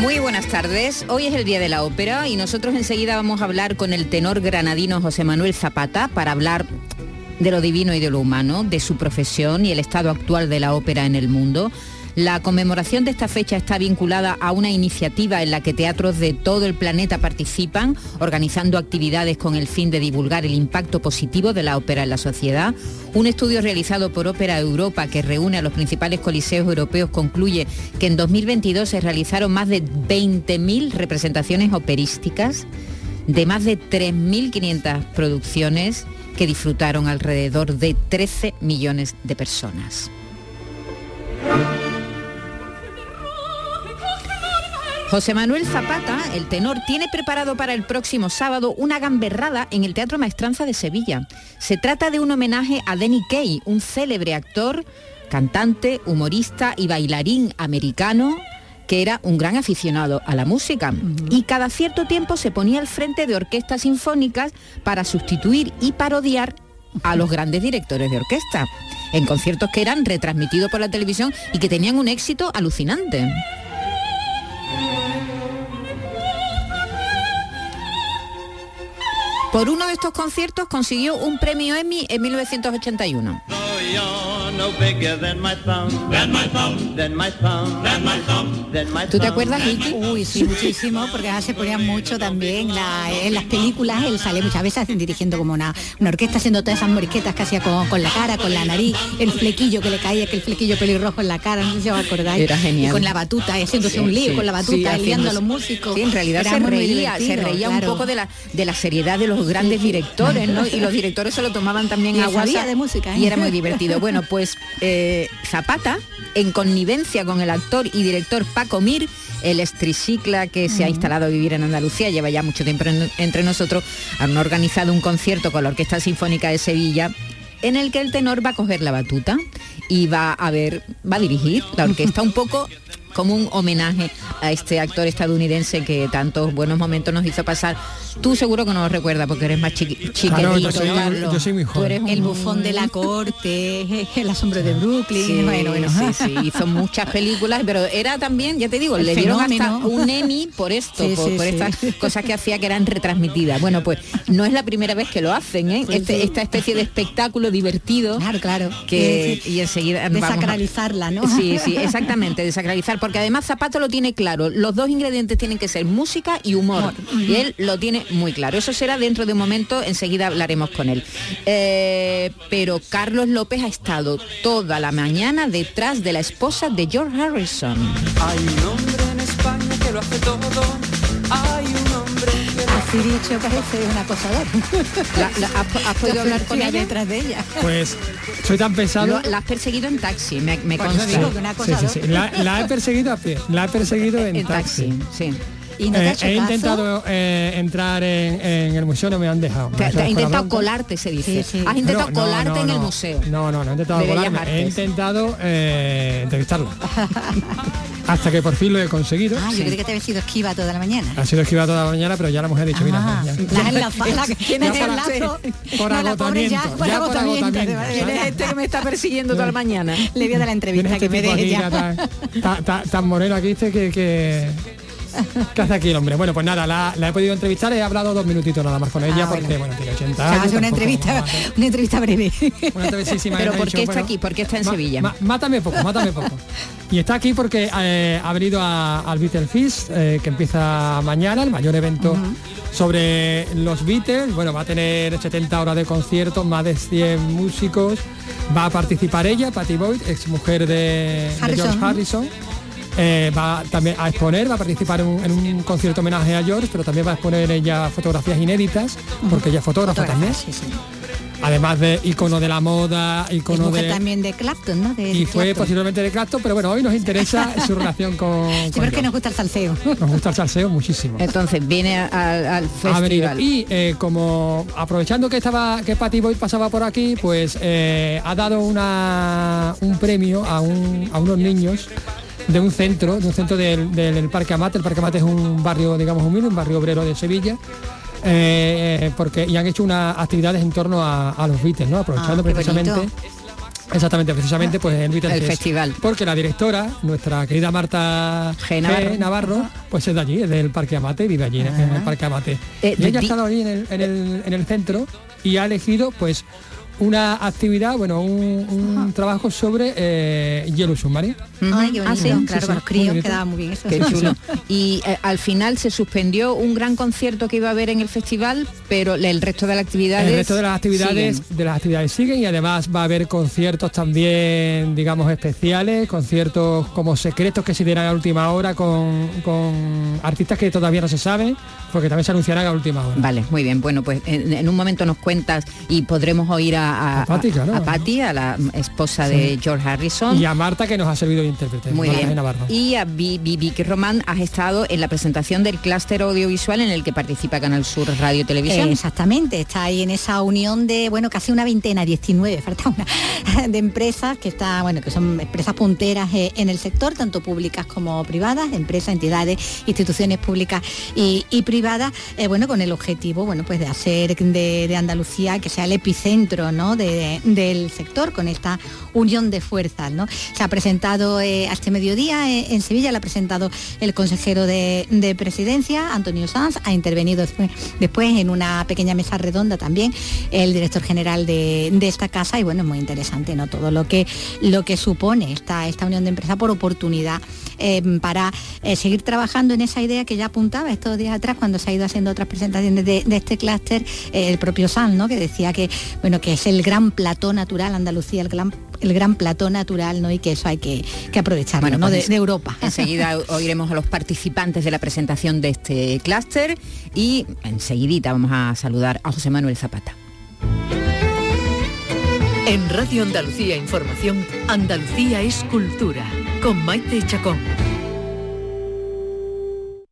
Muy buenas tardes. Hoy es el Día de la Ópera y nosotros enseguida vamos a hablar con el tenor granadino José Manuel Zapata para hablar de lo divino y de lo humano, de su profesión y el estado actual de la ópera en el mundo. La conmemoración de esta fecha está vinculada a una iniciativa en la que teatros de todo el planeta participan, organizando actividades con el fin de divulgar el impacto positivo de la ópera en la sociedad. Un estudio realizado por Ópera Europa, que reúne a los principales coliseos europeos, concluye que en 2022 se realizaron más de 20.000 representaciones operísticas de más de 3.500 producciones que disfrutaron alrededor de 13 millones de personas. José Manuel Zapata, el tenor, tiene preparado para el próximo sábado una gamberrada en el Teatro Maestranza de Sevilla. Se trata de un homenaje a Denny Kay, un célebre actor, cantante, humorista y bailarín americano que era un gran aficionado a la música y cada cierto tiempo se ponía al frente de orquestas sinfónicas para sustituir y parodiar a los grandes directores de orquesta en conciertos que eran retransmitidos por la televisión y que tenían un éxito alucinante. Por uno de estos conciertos consiguió un premio Emmy en 1981. ¿Tú te acuerdas, Vicky? Uy, sí, muchísimo, porque se ponía mucho también en las películas, él sale muchas veces dirigiendo como una, una orquesta, haciendo todas esas moriquetas que hacía con, con, la cara, con la nariz, el flequillo que le caía, que el flequillo pelirrojo en la cara, no sé si os acordáis. Era genial. Y con la batuta, y haciéndose un lío con la batuta, sí, liando a los músicos. Sí, en realidad se reía, se reía un poco de la, de la seriedad de los grandes directores, ¿no? Y los directores se lo tomaban también a WhatsApp. de música. Y era muy divertido. Bueno, pues eh, Zapata, en connivencia con el actor y director Paco Mir, el estricicla que se ha instalado a vivir en Andalucía, lleva ya mucho tiempo en, entre nosotros, han organizado un concierto con la Orquesta Sinfónica de Sevilla en el que el tenor va a coger la batuta y va a ver, va a dirigir la orquesta un poco como un homenaje a este actor estadounidense que tantos buenos momentos nos hizo pasar. Tú seguro que no lo recuerdas porque eres más chiqui chiquitito, claro, yo, soy, yo, soy, joven. Tú eres un... el bufón de la corte, el asombro de Brooklyn. Sí, bueno, bueno, sí, sí, hizo muchas películas, pero era también, ya te digo, el le dieron hasta un Emmy por esto, sí, por, sí, por estas cosas que hacía que eran retransmitidas. Bueno, pues no es la primera vez que lo hacen, ¿eh? Este, esta especie de espectáculo divertido. Claro, claro. Que, y enseguida... Desacralizarla, ¿no? Sí, sí, exactamente, desacralizar, porque además Zapato lo tiene claro, los dos ingredientes tienen que ser música y humor, y él lo tiene muy claro. Eso será dentro de un momento, enseguida hablaremos con él. Eh, pero Carlos López ha estado toda la mañana detrás de la esposa de George Harrison. Hay un hombre en España que lo hace todo. Dicho parece un acosador. La, la, ¿has, has podido hablar con ella? detrás de ella. Pues soy tan pesado. Lo, la has perseguido en taxi, me, me Pues consta. digo que un Sí, acosador. sí, sí. La, la he perseguido a pie. La he perseguido en, en taxi, sí. Y no te Eh, he intentado eh, entrar en, en el museo, no me han dejado. Te, te ha es intentado colarte, se dice. Sí, sí. Has intentado No, no, colarte no, en el no. museo. No, no, no he intentado De Bellas colarme. He intentado eh, entrevistarla. Hasta que por fin lo he conseguido. Ah, yo creí que te había sido esquiva toda la mañana. Ha sido esquivado toda la mañana, pero ya la mujer ha dicho, mira, ya. por- agotamiento, por ya por agotamiento, agotamiento, de- ¿Quién es este que me está persiguiendo toda la mañana? Le voy a dar la entrevista este que me deje ya. tan, moreno aquí, que, que, ¿Qué hace aquí el hombre? Bueno, pues nada, la, la he podido entrevistar, he hablado dos minutitos nada más con ella Ah, porque, bueno. bueno, tiene 80 O sea, años. hace una entrevista, una entrevista breve. una entrevistísima, Pero ¿por dicho, qué está bueno, aquí? ¿Por qué está en ma- Sevilla? ma- mátame poco, mátame poco. Y está aquí porque eh, ha venido a- al Beatle Fest, eh, que empieza mañana, el mayor evento sobre los Beatles. Bueno, va a tener 70 horas de conciertos, más de 100 músicos. Va a participar ella, Patty Boyd, ex mujer de, de. George Harrison. Eh, va también a exponer, va a participar en un, en un concierto homenaje a George, pero también va a exponer ella fotografías inéditas, porque ella es fotógrafa también. Sí, sí. además de icono de la moda, icono mujer de... también de Clapton, ¿no? De Y fue Clapton. posiblemente de Clapton, pero bueno, hoy nos interesa su relación con... Es que nos gusta el salseo. Nos gusta el salseo muchísimo. Entonces viene a- a- al venido. festival. Y eh, como aprovechando que estaba que Patty Boyd pasaba por aquí, pues eh, ha dado una, un premio a, un- a unos niños de un centro, de un centro del, del Parque Amate. El Parque Amate es un barrio, digamos, humilde, un barrio obrero de Sevilla. eh, porque y han hecho unas actividades en torno a, a los Beatles, ¿no? Aprovechando Ah, precisamente bonito. Exactamente, precisamente pues el Beatles El Fest. festival. Porque la directora, nuestra querida Marta G. Navarro. Navarro, pues es de allí, es del Parque Amate, vive allí en el Parque Amate. Eh, y ella ha estado allí en el, en, el, en el centro y ha elegido pues una actividad, bueno, un, un trabajo sobre eh, Yellow Submarine. Ay, qué Ah, bonito. sí, claro, sí, con sí, los muy críos quedaba muy bien eso. Qué chulo. Y eh, al final se suspendió un gran concierto que iba a haber en el festival, pero el resto de las actividades. El resto de las actividades, siguen. de las actividades siguen y además va a haber conciertos también, digamos, especiales, conciertos como secretos que se dirán a última hora con, con artistas que todavía no se saben, porque también se anunciarán a última hora. Vale, muy bien. Bueno, pues en, en un momento nos cuentas y podremos oír a, A Patty, claro. a Patty, a la esposa de George Harrison. Y a Marta que nos ha servido de intérprete. Muy Marta bien. Y a Vi- Vi- Vicky Román has estado en la presentación del clúster audiovisual en el que participa Canal Sur Radio Televisión. Eh, exactamente, está ahí en esa unión de, bueno, casi una veintena, 19, falta una, de empresas que está, bueno, que son empresas punteras eh, en el sector, tanto públicas como privadas, empresas, entidades, instituciones públicas y, y privadas, eh, bueno, con el objetivo, bueno, pues de hacer de, de Andalucía que sea el epicentro, ¿no? De- del sector, con esta unión de fuerzas, ¿no? Se ha presentado eh, a este mediodía eh, en Sevilla, la ha presentado el consejero de, de presidencia, Antonio Sanz, ha intervenido después, después en una pequeña mesa redonda también el director general de, de esta casa y bueno, es muy interesante, ¿no? Todo lo que lo que supone esta, esta unión de empresas por oportunidad eh, para seguir trabajando en esa idea que ya apuntaba estos días atrás cuando se ha ido haciendo otras presentaciones de, este clúster, el propio Sanz, ¿no? Que decía que bueno, que es el gran plató natural, Andalucía, el gran el gran plató natural, ¿no? Y que eso hay que, que aprovecharlo, Bueno, ¿no? pues de, de Europa. Enseguida oiremos a los participantes de la presentación de este clúster y enseguidita vamos a saludar a José Manuel Zapata. En Radio Andalucía Información, Andalucía es cultura, con Maite Chacón.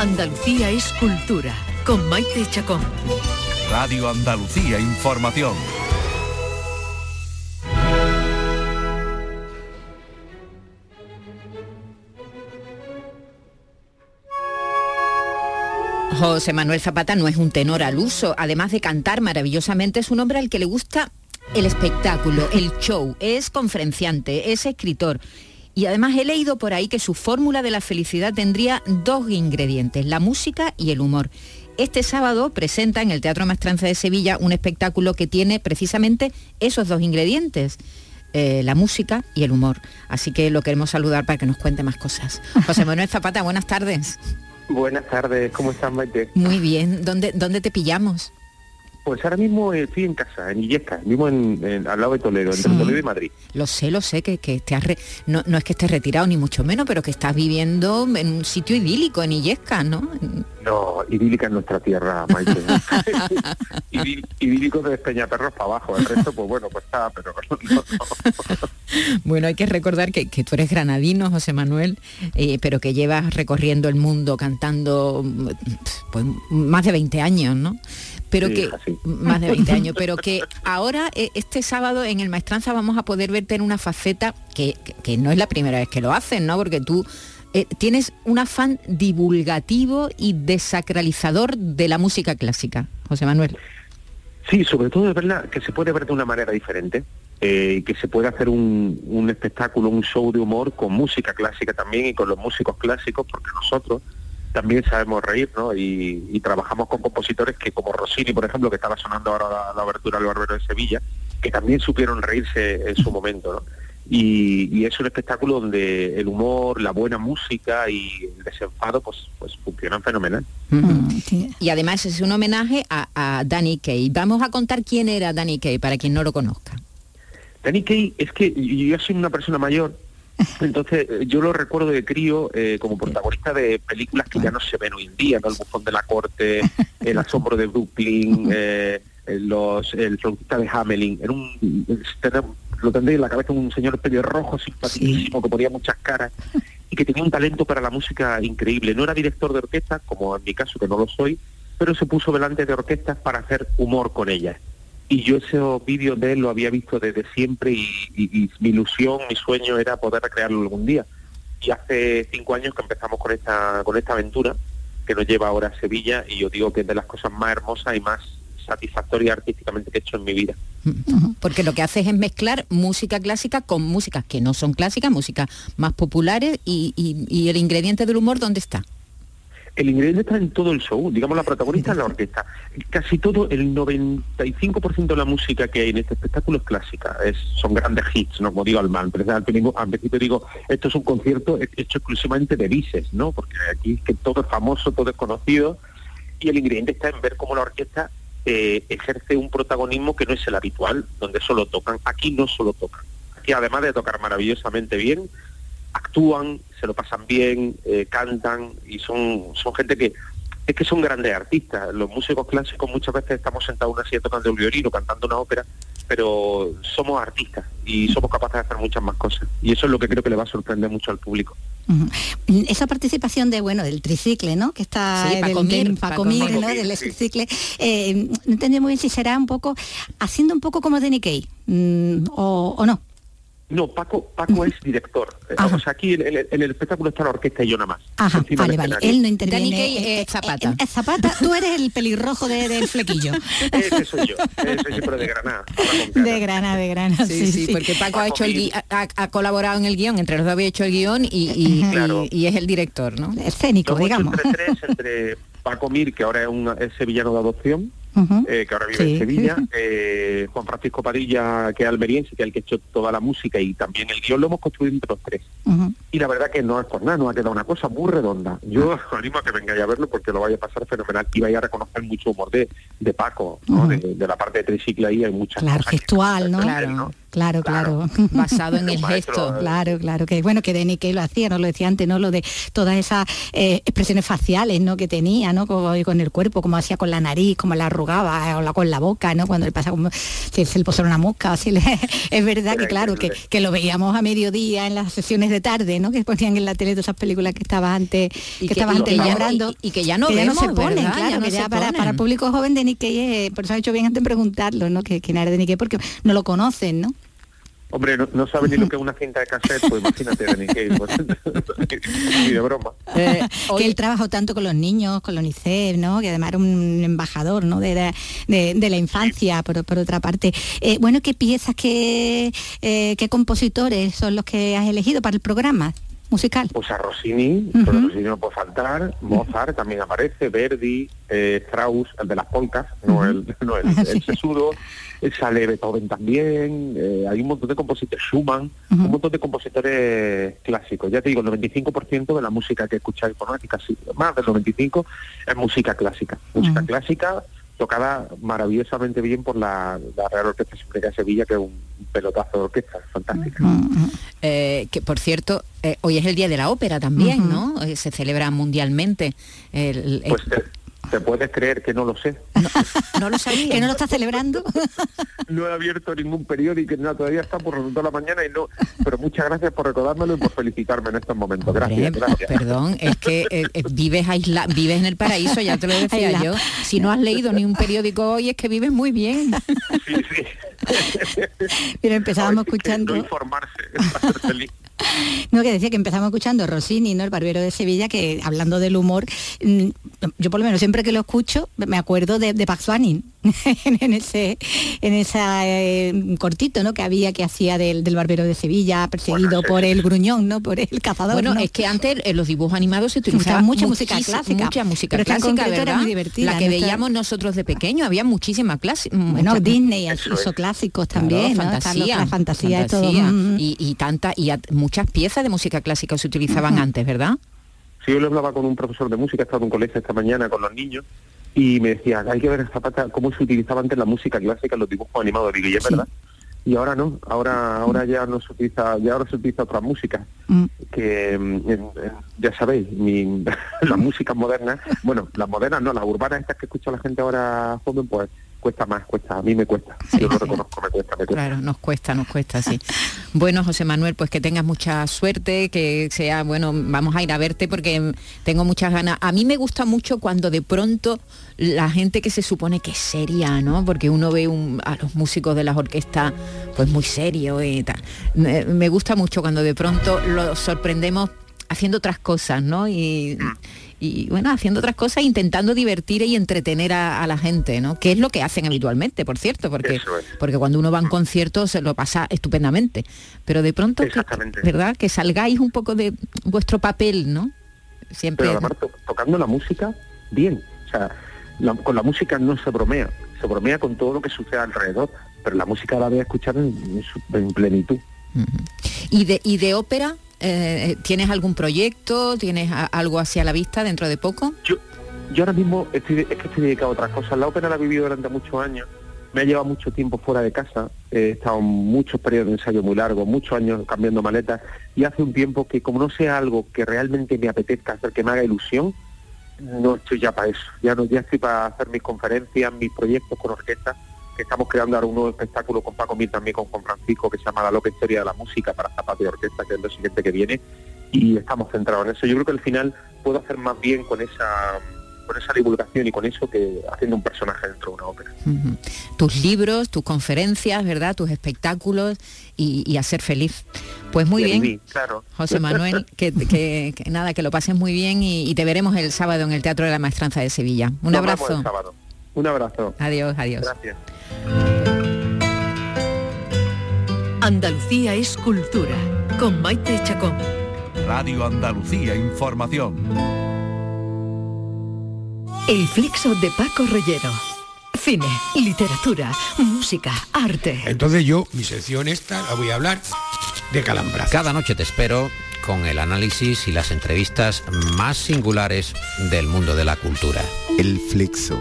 Andalucía es cultura, con Maite Chacón. Radio Andalucía Información. José Manuel Zapata no es un tenor al uso, además de cantar maravillosamente, es un hombre al que le gusta el espectáculo, el show, es conferenciante, es escritor. Y además he leído por ahí que su fórmula de la felicidad tendría dos ingredientes, la música y el humor. Este sábado presenta en el Teatro Maestranza de Sevilla un espectáculo que tiene precisamente esos dos ingredientes, eh, la música y el humor. Así que lo queremos saludar para que nos cuente más cosas. José Manuel Zapata, buenas tardes. Buenas tardes, ¿cómo estás, Maite? Muy bien, ¿dónde, dónde te pillamos? Pues ahora mismo eh, estoy en casa, en Illesca, vivo en, en- al lado de Toledo, entre Sí. Toledo y Madrid. Lo sé, lo sé, que, que te has re- no, no es que estés retirado ni mucho menos, pero que estás viviendo en un sitio idílico, en Illesca, ¿no? No, idílica en nuestra tierra, Maite. Idí- Idílico de Peñaperros para abajo, el resto, pues bueno, pues está, pero no, no. Bueno, hay que recordar que, que tú eres granadino, José Manuel, eh, pero que llevas recorriendo el mundo cantando mm, pues, más de 20 años, ¿no? Pero Sí, que más de 20 años, pero que ahora eh, este sábado en el Maestranza vamos a poder verte en una faceta que, que- que no es la primera vez que lo hacen, ¿no? Porque tú eh, tienes un afán divulgativo y desacralizador de la música clásica, José Manuel. Sí, sobre todo es verdad que se puede ver de una manera diferente, eh, que se puede hacer un, espectáculo, un show de humor con música clásica también y con los músicos clásicos, porque nosotros también sabemos reír, ¿no? Y, trabajamos con compositores que como Rossini, por ejemplo, que estaba sonando ahora la, la del Barbero de Sevilla, que también supieron reírse en su momento, ¿no? Y, y es un espectáculo donde el humor, la buena música y el desenfado pues, pues funcionan fenomenal. Sí. Y además es un homenaje a, a Danny Kaye. Vamos a contar quién era Danny Kaye para quien no lo conozca. Danny Kaye es que yo soy una persona mayor, entonces eh, yo lo recuerdo de crío eh, como protagonista de películas que ya no se ven hoy en día, ¿no? El bufón de la corte, El asombro de Brooklyn, eh, los, el flautista de Hamelin. Era un, tener- lo tendréis en la cabeza un señor pelirrojo, simpaticísimo, que ponía muchas caras y que tenía un talento para la música increíble. No era director de orquesta, como en mi caso, que no lo soy, pero se puso delante de orquestas para hacer humor con ellas. Y yo esos vídeos de él lo había visto desde siempre y, y- y mi ilusión, mi sueño era poder recrearlo algún día. Y hace cinco años que empezamos con esta, con esta aventura que nos lleva ahora a Sevilla y yo digo que es de las cosas más hermosas y más satisfactorias artísticamente que he hecho en mi vida. Porque lo que haces es mezclar música clásica con músicas que no son clásicas, músicas más populares y, y- y el ingrediente del humor, ¿dónde está? El ingrediente está en todo el show, digamos la protagonista es la orquesta. Casi todo, el 95% de la música que hay en este espectáculo es clásica, es, son grandes hits, ¿no? Como digo al mal, pero al principio, al principio digo, esto es un concierto hecho exclusivamente de bises, ¿no? Porque aquí es que todo es famoso, todo es conocido, y el ingrediente está en ver cómo la orquesta eh, ejerce un protagonismo que no es el habitual, donde solo tocan. Aquí no solo tocan. Aquí además de tocar maravillosamente bien, actúan, se lo pasan bien, eh, cantan y son, son gente que es que son grandes artistas. Los músicos clásicos muchas veces estamos sentados en una silla tocando el violín o cantando una ópera, pero somos artistas y somos capaces de hacer muchas más cosas. Y eso es lo que creo que le va a sorprender mucho al público. Esa participación de bueno del tricicle, ¿no? Que está Sí, Mir, Mir. ¿no? Del Sí. tricicle. Eh, no entendí muy bien si será un poco haciendo un poco como Danny Kaye mm, o, o no. No, Paco, Paco es director. Eh, Ajá. O sea, aquí en, en- en el espectáculo está la orquesta y yo nada más. Ajá, vale, del vale. Él no interviene. Eh, es Zapata. eh, eh, Zapata, tú eres el pelirrojo de- del flequillo. Ese soy yo, ese soy yo, pero de Granada. con cara. De grana, de grana. Sí, sí, porque Paco ha hecho el gui- ha, ha colaborado en el guion, entre los dos había hecho el guion y, y- Claro. y- y es el director, ¿no? Escénico, hecho digamos. entre tres, entre Paco Mir, que ahora es, un, es sevillano de adopción, eh, que ahora vive Sí. en Sevilla, eh, Juan Francisco Padilla, que es almeriense, que es el que ha hecho toda la música y también el guion lo hemos construido entre los tres. Y la verdad que no es por nada, nos ha quedado una cosa muy redonda. Yo os animo a que vengáis a verlo porque lo vaya a pasar fenomenal y vais a reconocer mucho humor de, de Paco, ¿no? De, de la parte de tricicle ahí hay muchas Claro, cosas que- gestual, ¿no? Claro. Claro, claro. Basado en el maestro, gesto. eh, Claro, claro, que bueno, que Denny que lo hacía, no lo decía antes, ¿no? Lo de todas esas eh, expresiones faciales, ¿no? Que tenía, ¿no? Como, con el cuerpo, como hacía con la nariz, como la arrugaba, o la, con la boca, ¿no? Cuando le pasa como si se le puso una mosca, así le- es verdad que claro, que, que lo veíamos a mediodía en las sesiones de tarde, ¿no? Que ponían en la tele todas esas películas que estaba antes, que, que- estabas y antes que ya- nombrando. y- y que ya no no vemos, se ponen, ¿verdad? claro, Ya no que se ya para, para el público joven de Nikkei, eh, por eso ha hecho bien antes en preguntarlo, ¿no? Que quién era de Nikkei, porque no lo conocen, ¿no? Hombre, no, no sabe ni lo que es una cinta de cassette, pues imagínate, Denis Cage, pues, ni de broma. Eh, que oye, él trabajó tanto con los niños, con la UNICEF, ¿no? Que además era un embajador, ¿no? De, la- de- de la infancia, por, por otra parte. Eh, bueno, ¿qué piezas, qué, eh, qué compositores son los que has elegido para el programa musical? Pues a Rossini, pero Rossini no puede faltar, Mozart también aparece, Verdi, eh, Strauss, el de las polcas, no el, no el, el Sí. sesudo, eh, sale Beethoven también, eh, hay un montón de compositores, Schumann, un montón de compositores clásicos. Ya te digo, el 95% de la música que escucháis por aquí, casi más del 95% es música clásica. Música clásica tocada maravillosamente bien por la, la Real Orquesta Sinfónica de Sevilla, que es un pelotazo de orquesta, fantástica. Eh, que por cierto, eh, hoy es el Día de la Ópera también. ¿no? Eh, se celebra mundialmente. El- el- Pues te, puedes creer que no lo sé. no lo sabía. ¿Que no lo está celebrando? no he abierto ningún periódico, nada, todavía está por toda la mañana y no, pero muchas gracias por recordármelo y por felicitarme en estos momentos. Gracias, Hombre, gracias. Perdón, es que eh, eh, vives aisla, vives en el paraíso, ya te lo decía yo. Si no has leído ni un periódico hoy es que vives muy bien. Sí, sí. Pero empezábamos escuchando... No informarse, para ser feliz. No, que decía que empezamos escuchando Rossini, ¿no? El barbero de Sevilla, que hablando del humor, mm, yo por lo menos siempre que lo escucho me acuerdo de, de Pax Bunny, en ese en esa eh, cortito ¿no? que había que hacía del, del barbero de Sevilla perseguido por el gruñón no por el cazador Bueno, ¿no? es que antes en los dibujos animados se utilizaba mucha música clásica. mucha música Pero clásica, concreto era ¿verdad? muy divertida, La que veíamos nosotros de pequeño, había muchísima clase. bueno mucha- Disney Eso hizo es. Clásicos Claro, también ¿no? Están los- fantasía, la fantasía, todo mm, y, y tanta y a- muchas piezas de música clásica se utilizaban antes, ¿verdad? Sí, yo le hablaba con un profesor de música, estaba en un colegio esta mañana con los niños, y me decía, hay que ver a Zapata cómo se utilizaba antes la música clásica en los dibujos animados. Y es Sí. verdad. Y ahora no, ahora ahora ya no se utiliza, ya ahora se utiliza otra música, mm. que mm, ya sabéis, mi, las músicas modernas, bueno, las modernas no, las urbanas estas que escucha la gente ahora joven, pues cuesta más, cuesta, a mí me cuesta, yo lo reconozco, me cuesta, me cuesta. Claro, nos cuesta, nos cuesta, sí. Bueno, José Manuel, pues que tengas mucha suerte, que sea, bueno, vamos a ir a verte porque tengo muchas ganas. A mí me gusta mucho cuando de pronto la gente que se supone que es seria, ¿no? Porque uno ve un- a los músicos de las orquestas pues muy serios y tal. Me, me gusta mucho cuando de pronto los sorprendemos haciendo otras cosas, ¿no? Y, y, bueno, haciendo otras cosas, intentando divertir y entretener a, a la gente, ¿no? Que es lo que hacen habitualmente, por cierto, porque, es. porque cuando uno va a un concierto se lo pasa estupendamente. Pero de pronto, que-. ¿verdad? Que salgáis un poco de vuestro papel, ¿no? Siempre. Pero además to- tocando la música bien. O sea, la- con la música no se bromea, se bromea con todo lo que sucede alrededor, pero la música la voy a escuchar en, en su- en plenitud. ¿Y de, y de ópera? Eh, ¿Tienes algún proyecto? ¿Tienes a- algo hacia la vista dentro de poco? Yo, yo ahora mismo estoy, es que estoy dedicado a otras cosas. La ópera la he vivido durante muchos años. Me ha llevado mucho tiempo fuera de casa. He estado muchos periodos de ensayo muy largos, muchos años cambiando maletas. Y hace un tiempo que como no sea algo que realmente me apetezca hacer, que me haga ilusión, no estoy ya para eso. Ya no, ya estoy para hacer mis conferencias, mis proyectos con orquesta, que estamos creando ahora un nuevo espectáculo con Paco Mir, también con Juan Francisco, que se llama La loca historia de la música para zapato y orquesta, que es lo siguiente que viene. Y estamos centrados en eso. Yo creo que al final puedo hacer más bien con esa con esa divulgación y con eso que haciendo un personaje dentro de una ópera. Tus libros, tus conferencias, ¿verdad? Tus espectáculos y, ser feliz. Pues muy bien. vivir, claro. José Manuel, que, que- que nada, que lo pases muy bien y, y te veremos el sábado en el Teatro de la Maestranza de Sevilla. Un Nos abrazo. el sábado. Un abrazo. Adiós, adiós. Gracias. Andalucía es cultura, con Maite Chacón. Radio Andalucía Información. El flexo de Paco Reyero. Cine, literatura, música, arte. Entonces yo, mi sección esta, la voy a hablar de calambrazo. Cada noche te espero con el análisis y las entrevistas más singulares del mundo de la cultura. El flexo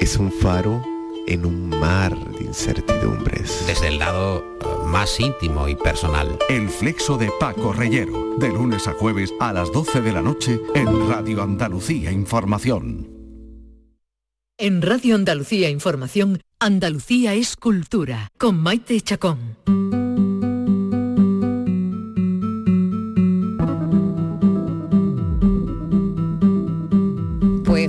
es un faro en un mar de incertidumbres. Desde el lado eh, más íntimo y personal. El flexo de Paco Reyero, de lunes a jueves a las 12 de la noche en Radio Andalucía Información. En Radio Andalucía Información, Andalucía es cultura, con Maite Chacón.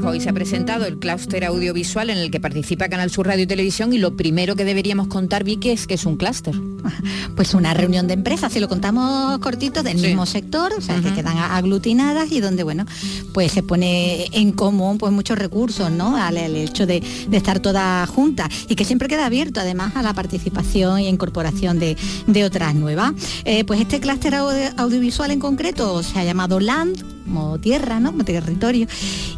Hoy se ha presentado el clúster audiovisual en el que participa Canal Sur Radio y Televisión y lo primero que deberíamos contar, Vicky, es que es un clúster. Pues una reunión de empresas, si lo contamos cortito, del Sí. mismo sector, o sea, que quedan aglutinadas y donde, bueno, pues se pone en común pues muchos recursos, ¿no? Al, al hecho de, de estar todas juntas y que siempre queda abierto además a la participación y incorporación de, de otras nuevas. Eh, pues este clúster audio- audiovisual en concreto se ha llamado LAND, como tierra, ¿no? Como territorio.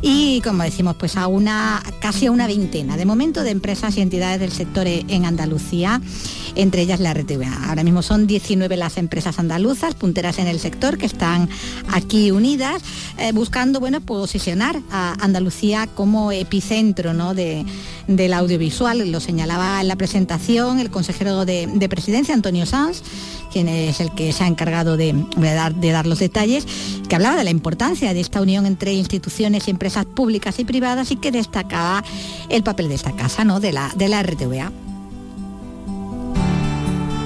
Y como decimos, pues a una, casi a una veintena de momento de empresas y entidades del sector en Andalucía, entre ellas la RTVA. Ahora mismo son 19 las empresas andaluzas, punteras en el sector, que están aquí unidas, eh, buscando, bueno, posicionar a Andalucía como epicentro, ¿no? De, del audiovisual. Lo señalaba en la presentación el consejero de, de presidencia, Antonio Sanz, quien es el que se ha encargado de, dar los detalles, que hablaba de la importancia de esta unión entre instituciones y empresas públicas y privadas y que destacaba el papel de esta casa, ¿no? de, la, de la RTVA.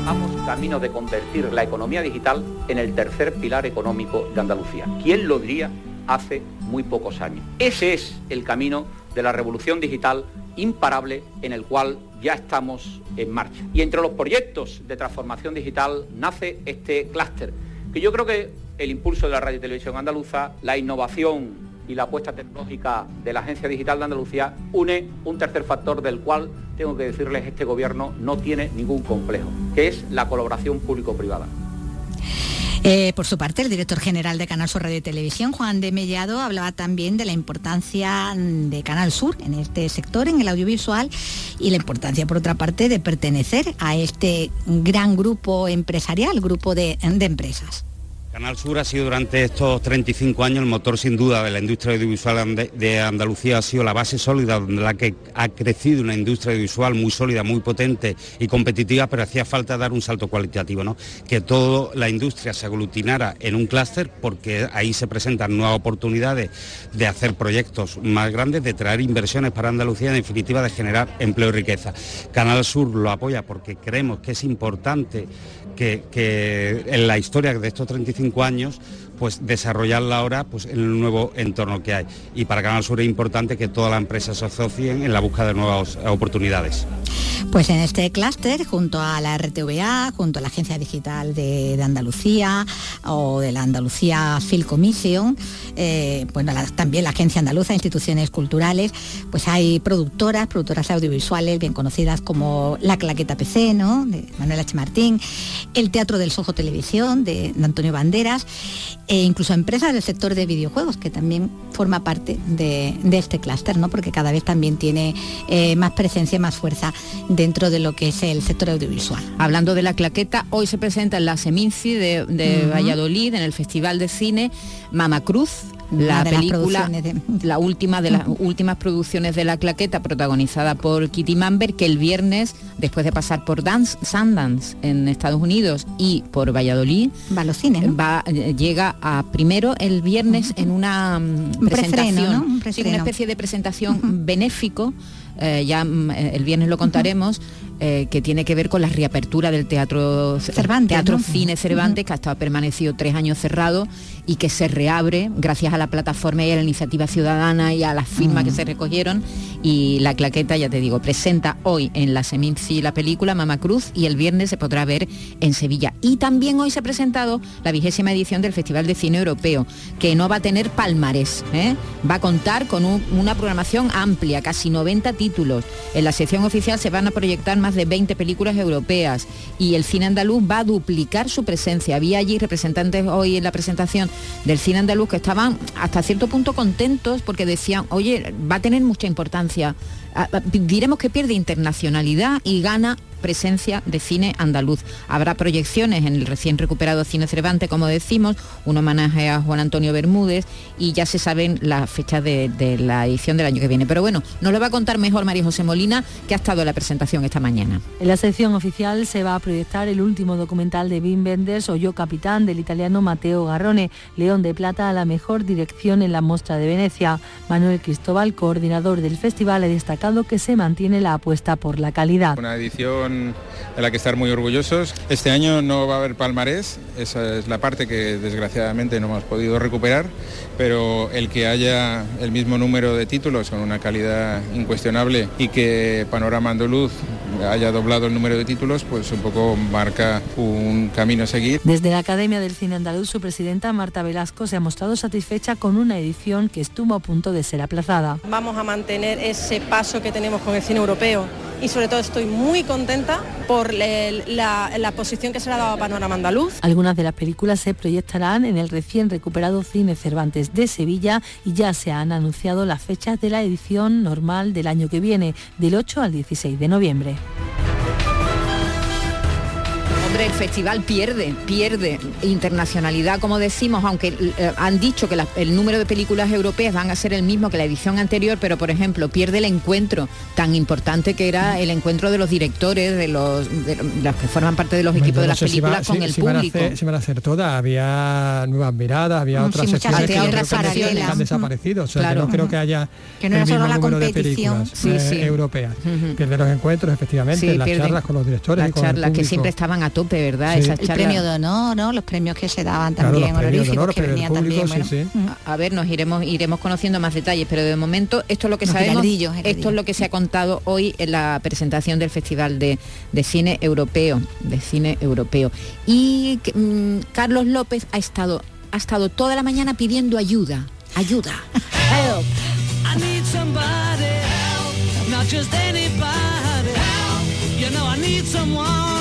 Vamos camino de convertir la economía digital en el tercer pilar económico de Andalucía. ¿Quién lo diría hace muy pocos años? Ese es el camino de la revolución digital imparable en el cual ya estamos en marcha. Y entre los proyectos de transformación digital nace este clúster Que yo creo que el impulso de la radio y televisión andaluza, la innovación y la apuesta tecnológica de la Agencia Digital de Andalucía une un tercer factor del cual tengo que decirles este gobierno no tiene ningún complejo, que es la colaboración público-privada. Eh, por su parte, el director general de Canal Sur Radio y Televisión, Juan de Mellado, hablaba también de la importancia de Canal Sur en este sector, en el audiovisual, y la importancia, por otra parte, de pertenecer a este gran grupo empresarial, grupo de, de empresas. Canal Sur ha sido durante estos 35 años el motor sin duda de la industria audiovisual de Andalucía, ha sido la base sólida donde la que ha crecido una industria audiovisual muy sólida, muy potente y competitiva, pero hacía falta dar un salto cualitativo, ¿no? que toda la industria se aglutinara en un clúster porque ahí se presentan nuevas oportunidades de hacer proyectos más grandes, de traer inversiones para Andalucía, en definitiva de generar empleo y riqueza. Canal Sur lo apoya porque creemos que es importante que, en la historia de estos 35 años pues desarrollarla ahora pues, en el nuevo entorno que hay. Y para Canal Sur es importante que todas las empresas se asocien en la búsqueda de nuevas oportunidades. Pues en este clúster, junto a la RTVA, junto a la Agencia Digital de, Andalucía o de la Andalucía Film Commission, eh, bueno, también la Agencia Andaluza, instituciones culturales, pues hay productoras, productoras audiovisuales bien conocidas como La Claqueta PC, ¿no? de Manuel H. Martín, el Teatro del Sojo Televisión de, Antonio Banderas, e incluso empresas del sector de videojuegos, que también forma parte de, este clúster, ¿no? porque cada vez también tiene eh, más presencia, más fuerza dentro de lo que es el sector audiovisual. Hablando de la claqueta, hoy se presenta en la Seminci de, Valladolid, en el Festival de Cine, Mama Cruz, la película, la última de las últimas producciones de la claqueta, protagonizada por Kitty Mamber, que el viernes, después de pasar por Dance, Sundance en Estados Unidos y por Valladolid, va a los cines, va, eh, llega a primero el viernes en una mm, presentación, una especie de presentación benéfico eh, ya mm, eh, el viernes lo contaremos, eh, que tiene que ver con la reapertura del teatro Cervantes, teatro cine Cervantes, que ha estado permanecido tres años cerrado y que se reabre gracias a la plataforma y a la iniciativa ciudadana y a las firmas que se recogieron. Y la claqueta, ya te digo, presenta hoy en la Seminci la película Mama Cruz y el viernes se podrá ver en Sevilla. Y también hoy se ha presentado la vigésima edición del Festival de Cine Europeo, que no va a tener palmarés, va a contar con una programación amplia, casi 90 títulos. En la sección oficial se van a proyectar más de 20 películas europeas y el cine andaluz va a duplicar su presencia. Había allí representantes hoy en la presentación del cine andaluz que estaban hasta cierto punto contentos porque decían, oye, va a tener mucha importancia. Diremos que pierde internacionalidad y gana presencia de cine andaluz. Habrá proyecciones en el recién recuperado Cine Cervantes, como decimos, un homenaje a Juan Antonio Bermúdez y ya se saben las fechas de, la edición del año que viene. Pero bueno, nos lo va a contar mejor María José Molina, que ha estado en la presentación esta mañana. En la sección oficial se va a proyectar el último documental de Wim Wenders o Yo Capitán del italiano Matteo Garrone, León de Plata a la mejor dirección en la Mostra de Venecia. Manuel Cristóbal, coordinador del festival, ha destacado que se mantiene la apuesta por la calidad. Una edición de la que estar muy orgullosos. Este año no va a haber palmarés, esa es la parte que desgraciadamente no hemos podido recuperar, pero el que haya el mismo número de títulos con una calidad incuestionable y que Panorama Andaluz haya doblado el número de títulos, pues un poco marca un camino a seguir. Desde la Academia del Cine Andaluz, su presidenta Marta Velasco se ha mostrado satisfecha con una edición que estuvo a punto de ser aplazada. Vamos a mantener ese paso que tenemos con el cine europeo y sobre todo estoy muy contenta por la, posición que se le ha dado a Panorama Andaluz. Algunas de las películas se proyectarán en el recién recuperado Cine Cervantes de Sevilla y ya se han anunciado las fechas de la edición normal del año que viene, del 8 al 16 de noviembre el festival pierde, pierde internacionalidad, como decimos, aunque eh, han dicho que el número de películas europeas van a ser el mismo que la edición anterior, pero por ejemplo pierde el encuentro tan importante que era el encuentro de los directores, de los, los que forman parte de los equipos de las películas con el público. se van a hacer todas, había nuevas miradas, había mm, otras sesiones que, han desaparecido, o sea, que no creo que haya que no el mismo número de películas eh, europeas. Pierde los encuentros, efectivamente, las charlas con los directores. Las charlas que siempre estaban a tope tope, ¿verdad? Sí. Esas El premio de honor, ¿no? Los premios que se daban Claro, también, de honoríficos, honor, que venían público, también. sí, bueno. sí. A ver, nos iremos iremos conociendo más detalles, pero de momento esto es lo que Los sabemos. giraldillos, Esto es lo que se ha contado hoy en la presentación del Festival de, de Cine Europeo, de Cine Europeo. Y mm, Carlos López ha estado ha estado toda la mañana pidiendo ayuda, ayuda. Help. I need somebody help, not just anybody help. You know I need someone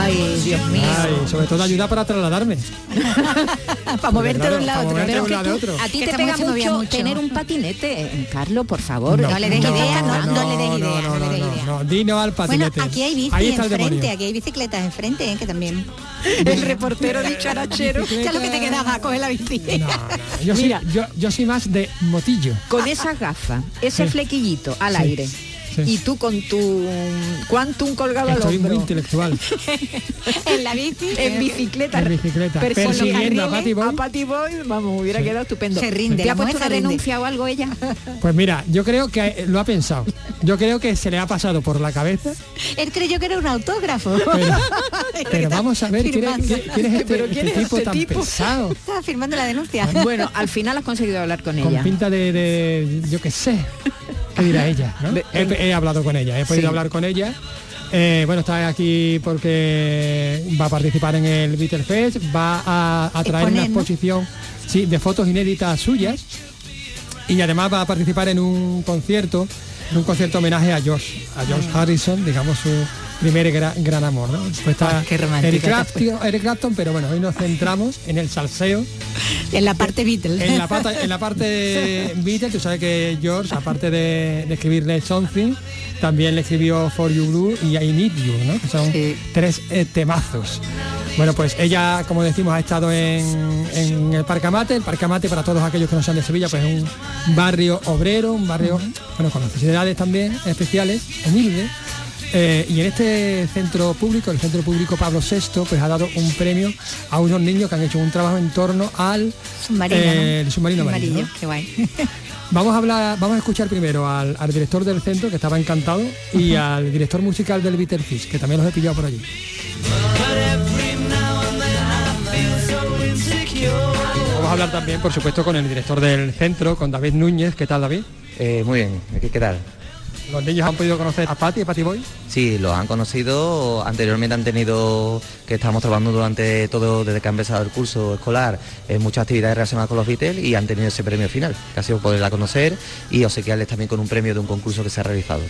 Ay, Dios mío. Ay, sobre todo ayuda para trasladarme. para moverte claro, de un lado a otro. a tú- otro. A ti te pega mucho, mucho. tener un patinete, Carlos, por favor. No le des ¿Qué te idea, no, le des idea, no, no le des no, idea. no, Dino al Bueno, patinete. aquí hay bici Ahí está enfrente, aquí hay bicicletas enfrente, ¿eh? que también. El reportero dicharachero. Ya lo que te quedaba, coger la bici. Yo, soy, Mira. yo, yo soy más de motillo. Con esas gafas, ese Sí. flequillito al Sí. aire. Sí. Y tú con tu quantum colgado al Estoy muy hombro. intelectual. en la bici. En bicicleta. En bicicleta. Persiguiendo a Patty Boy. A Patty Boy, vamos, hubiera Sí. quedado estupendo. Se rinde, ¿Te ha puesto una denuncia o algo ella? Pues mira, yo creo que lo ha pensado. Yo creo que se le ha pasado por la cabeza. Él creyó que era un autógrafo. Pero vamos a ver quién es, Firmando. quién- es este, Pero ¿quién este es tipo este tan tipo? pesado. Estaba firmando la denuncia. Bueno, al final has conseguido hablar con Con ella. pinta de, de- yo qué sé. ¿Qué dirá ella? no? He, he hablado con ella, he podido Sí. hablar con ella. Eh, bueno, está aquí porque va a participar en el Beatle Fest, va a, a traer una Exponer, ¿no? exposición sí, de fotos inéditas suyas y además va a participar en un concierto, en un concierto homenaje a George, a George Ah. Harrison, digamos su primer gra- gran amor. ¿no? Después está qué romántica Eric Clapton, Eric Clapton, pero bueno, hoy nos centramos en el salseo En la parte Beatles. en la, pata- en la parte Beatles, tú sabes que George, aparte de, de escribirle Something, también le escribió For You Blue y I Need You, ¿no? Que son Sí. tres eh, temazos. Bueno, pues ella, como decimos, ha estado en, en el Parque Amate. El Parque Amate, para todos aquellos que no sean de Sevilla, pues es un barrio obrero, un barrio bueno, con necesidades también especiales, humilde. Eh, y en este centro público, el centro público Pablo VI, pues ha dado un premio a unos niños que han hecho un trabajo en torno al Submarino, ¿no? eh, el submarino Amarillo, marino. ¿no? qué guay. Vamos a hablar, vamos a escuchar primero al, al director del centro, que estaba encantado, y al director musical del Bitter Fish, que también los he pillado por allí. Vamos a hablar también, por supuesto, con el director del centro, con David Núñez. ¿Qué tal, David? Eh, muy bien, ¿qué, qué tal? ¿Los niños han podido conocer a Patty, a Patty Boy? Sí, los han conocido, anteriormente han tenido, que estamos trabajando durante todo, desde que ha empezado el curso escolar, en muchas actividades relacionadas con los Beatles y han tenido ese premio final, que ha sido poderla conocer y obsequiarles también con un premio de un concurso que se ha realizado.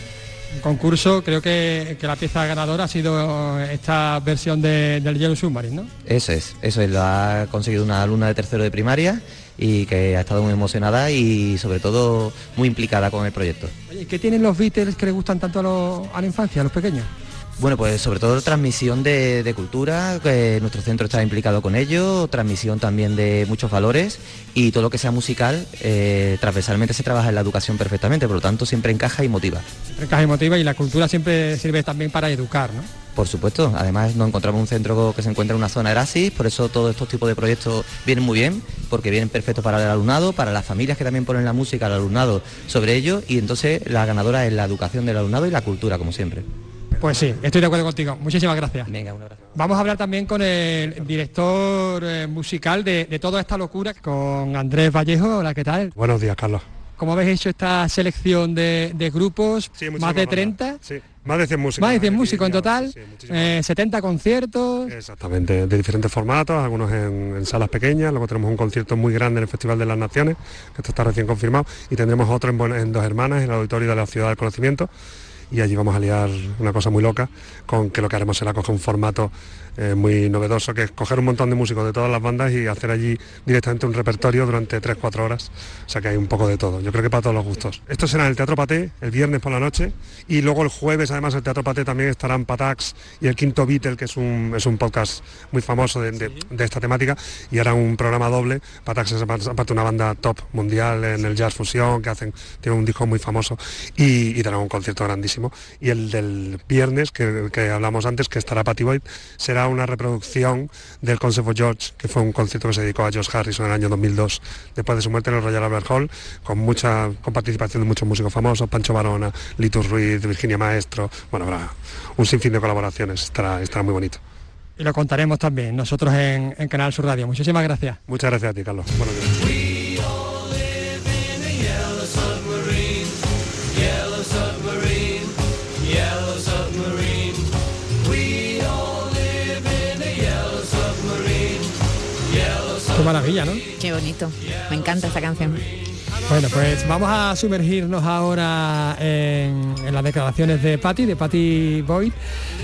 Un concurso, creo que, que la pieza ganadora ha sido esta versión de- del Yellow Submarine, ¿no? Eso es, eso es, lo ha conseguido una alumna de tercero de primaria y que ha estado muy emocionada y sobre todo muy implicada con el proyecto. Oye, ¿qué tienen los Beatles que les gustan tanto a, los- a la infancia, a los pequeños? Bueno, pues sobre todo transmisión de, de cultura, que nuestro centro está implicado con ello, transmisión también de muchos valores y todo lo que sea musical, eh, transversalmente se trabaja en la educación perfectamente, por lo tanto siempre encaja y motiva. Encaja emotiva y la cultura siempre sirve también para educar, ¿no? Por supuesto, además nos encontramos un centro que se encuentra en una zona Erasis, por eso todos estos tipos de proyectos vienen muy bien, porque vienen perfectos para el alumnado, para las familias que también ponen la música al alumnado sobre ello y entonces la ganadora es la educación del alumnado y la cultura, como siempre. Pues sí, estoy de acuerdo contigo. Muchísimas gracias. Venga, un abrazo. Vamos a hablar también con el director eh, musical de, de toda esta locura, con Andrés Vallejo. Hola, ¿qué tal? Buenos días, Carlos. ¿Cómo habéis hecho esta selección de, de grupos? más de 30. Sí, más de 100 músicos. Más de 100 aquí, músicos en total, sí, muchísimos. eh, 70 conciertos. Exactamente, de diferentes formatos, algunos en, en salas pequeñas, luego tenemos un concierto muy grande en el Festival de las Naciones, que esto está recién confirmado, y tendremos otro en Dos Hermanas, en el Auditorio de la Ciudad del Conocimiento, y allí vamos a liar una cosa muy loca, con que lo que haremos será coger un formato eh, muy novedoso, que es coger un montón de músicos de todas las bandas y hacer allí directamente un repertorio durante 3-4 horas, o sea que hay un poco de todo, yo creo que para todos los gustos. Esto será en el Teatro Paté, el viernes por la noche, y luego el jueves además el Teatro Paté también estarán Patax y el Quinto Beatle, que es un, es un podcast muy famoso de, de- de esta temática, y harán un programa doble. Patax es aparte una banda top mundial en el jazz fusión, que hacen, tiene un disco muy famoso, y, y darán un concierto grandísimo. Y el del viernes, que, que hablamos antes, que estará Patty Boyd, será una reproducción del Concert of George, que fue un concierto que se dedicó a George Harrison en el año 2002, después de su muerte en el Royal Albert Hall, con mucha con participación de muchos músicos famosos, Pancho Barona, Litus Ruiz, Virginia Maestro, bueno, habrá un sinfín de colaboraciones, estará, estará muy bonito. Y lo contaremos también nosotros en, en Canal Sur Radio. Muchísimas gracias. Muchas gracias a ti, Carlos. Buenos días. Qué maravilla, ¿no? Qué bonito. Me encanta esta canción. Bueno, pues vamos a sumergirnos ahora en, en las declaraciones de Patty, de Patty Boyd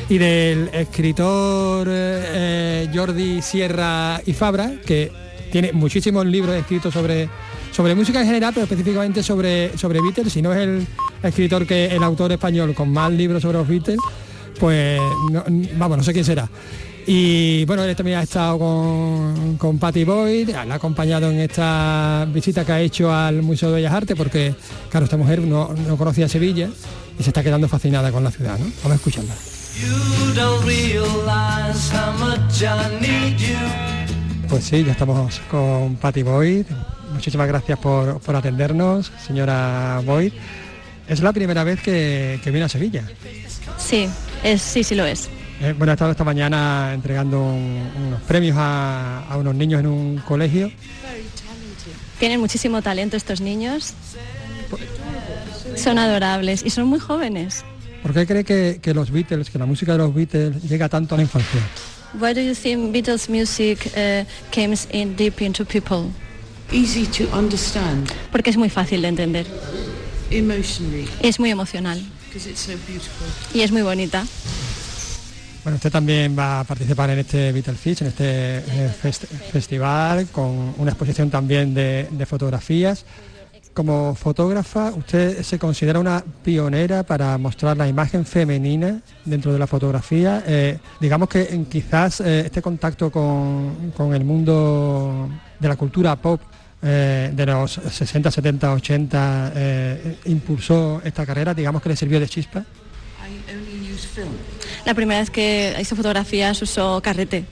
y del escritor eh, Jordi Sierra y Fabra, que tiene muchísimos libros escritos sobre, sobre música en general, pero específicamente sobre, sobre Beatles, si no es el escritor que el autor español con más libros sobre los Beatles, pues no- vamos, no sé quién será. Y bueno, él también ha estado con, con Patty Boyd, la ha acompañado en esta visita que ha hecho al Museo de Bellas Artes, porque claro, esta mujer no, no conocía Sevilla y se está quedando fascinada con la ciudad, ¿no? Vamos a escucharla. You don't realize how much I need you. Pues sí, ya estamos con Patty Boyd. Muchísimas gracias por, por atendernos, señora Boyd. Es la primera vez que, que viene a Sevilla. Sí, es, sí, sí lo es. Eh, bueno, he estado esta mañana entregando un- unos premios a, a unos niños en un colegio. Tienen muchísimo talento estos niños. Son adorables y son muy jóvenes. ¿Por qué cree que, que los Beatles, que la música de los Beatles llega tanto a la infancia? Why do you think Beatles music uh, comes in deep into people? Easy to understand Porque es muy fácil de entender. emotionally Es muy emocional because it's so beautiful. y es muy bonita. Usted también va a participar en este Beatles Fest, en este fest- festival, con una exposición también de, fotografías. Como fotógrafa, ¿usted se considera una pionera para mostrar la imagen femenina dentro de la fotografía? Eh, digamos que quizás eh, este contacto con, con el mundo de la cultura pop eh, de los 60, 70, 80 eh, impulsó esta carrera, digamos que le sirvió de chispa. La primera vez que hizo fotografías usó carrete.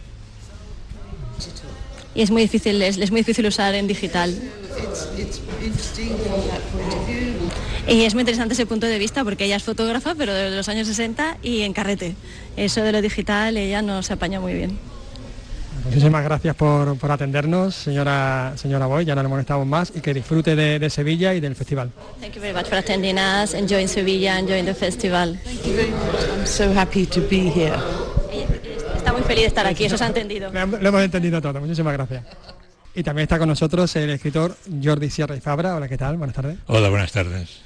Y es muy difícil, es, es muy difícil usar en digital. Y es muy interesante ese punto de vista porque ella es fotógrafa, pero de los años 60 y en carrete. Eso de lo digital ella no se apaña muy bien. Muchísimas gracias por, por atendernos, señora señora Boy, ya no le molestamos más y que disfrute de, de Sevilla y del festival. Thank you very much for attending us, enjoying Sevilla, enjoying the festival. Thank you very much. I'm so happy to be here. Está muy feliz de estar aquí, eso se ha entendido. Lo hemos- lo hemos entendido todo, muchísimas gracias. Y también está con nosotros el escritor Jordi Sierra y Fabra. Hola, ¿qué tal? Buenas tardes. Hola, buenas tardes.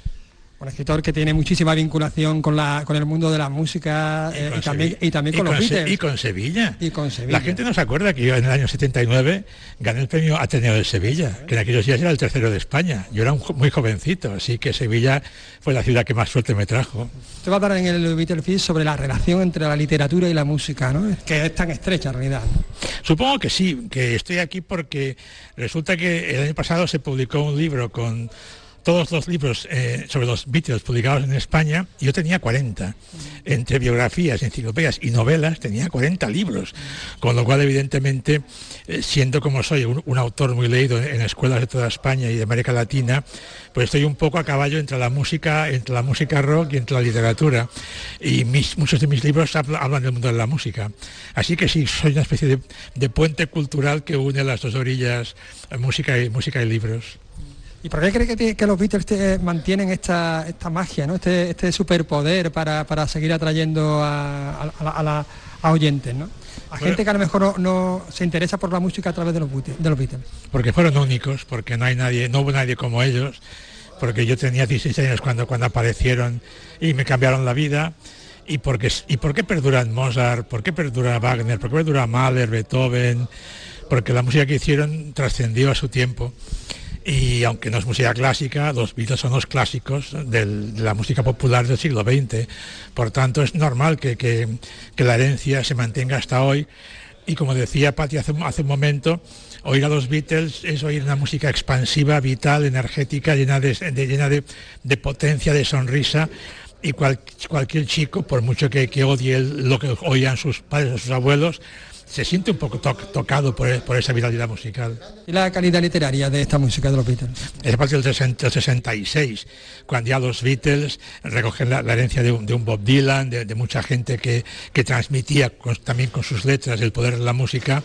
Un escritor que tiene muchísima vinculación con, la, con el mundo de la música eh, y, con también, y también y con los con Beatles. y con Sevilla. Y con Sevilla. La gente no se acuerda que yo en el año 79 gané el premio Ateneo de Sevilla, que en aquellos días era el tercero de España. Yo era un muy jovencito, así que Sevilla fue la ciudad que más suerte me trajo. Usted va a hablar en el Beatles sobre la relación entre la literatura y la música, ¿no? Que es tan estrecha en realidad. Supongo que sí, que estoy aquí porque resulta que el año pasado se publicó un libro con todos los libros eh, sobre los Beatles publicados en España, yo tenía 40. Entre biografías, enciclopedias y novelas tenía 40 libros, con lo cual evidentemente, eh, siendo como soy un, autor muy leído en escuelas de toda España y de América Latina, pues estoy un poco a caballo entre la música, entre la música rock y entre la literatura. Y muchos de mis libros habla- hablan del mundo de la música. Así que sí, soy una especie de, de puente cultural que une las dos orillas, eh, música y, música y libros. ¿Y por qué cree que, los Beatles te- mantienen esta, esta magia, ¿no? este, este superpoder para, para seguir atrayendo a, a- a la- a la- a oyentes? ¿no? A Bueno. gente que a lo mejor no, no se interesa por la música a través de los, Beatles- de los Beatles. porque fueron únicos, porque no hay nadie, no hubo nadie como ellos, porque yo tenía 16 años cuando, cuando aparecieron y me cambiaron la vida. Y porque y por qué perduran Mozart, por qué perdura Wagner, por qué perdura Mahler, Beethoven, porque la música que hicieron trascendió a su tiempo. Y aunque no es música clásica, los Beatles son los clásicos de la música popular del siglo XX. Por tanto, es normal que, la herencia se mantenga hasta hoy. Y como decía Patti hace, un- momento, oír a los Beatles es oír una música expansiva, vital, energética, llena de, potencia, de sonrisa. y cual- cualquier chico, por mucho que, odie lo que oían sus padres o sus abuelos, se siente un poco to- tocado por, por esa viralidad musical. ¿Y la calidad literaria de esta música de los Beatles? Es a partir del 60 del 66, cuando ya los Beatles recogen la, la herencia de un, de un Bob Dylan, de, de mucha gente que, que transmitía con- también con sus letras el poder de la música.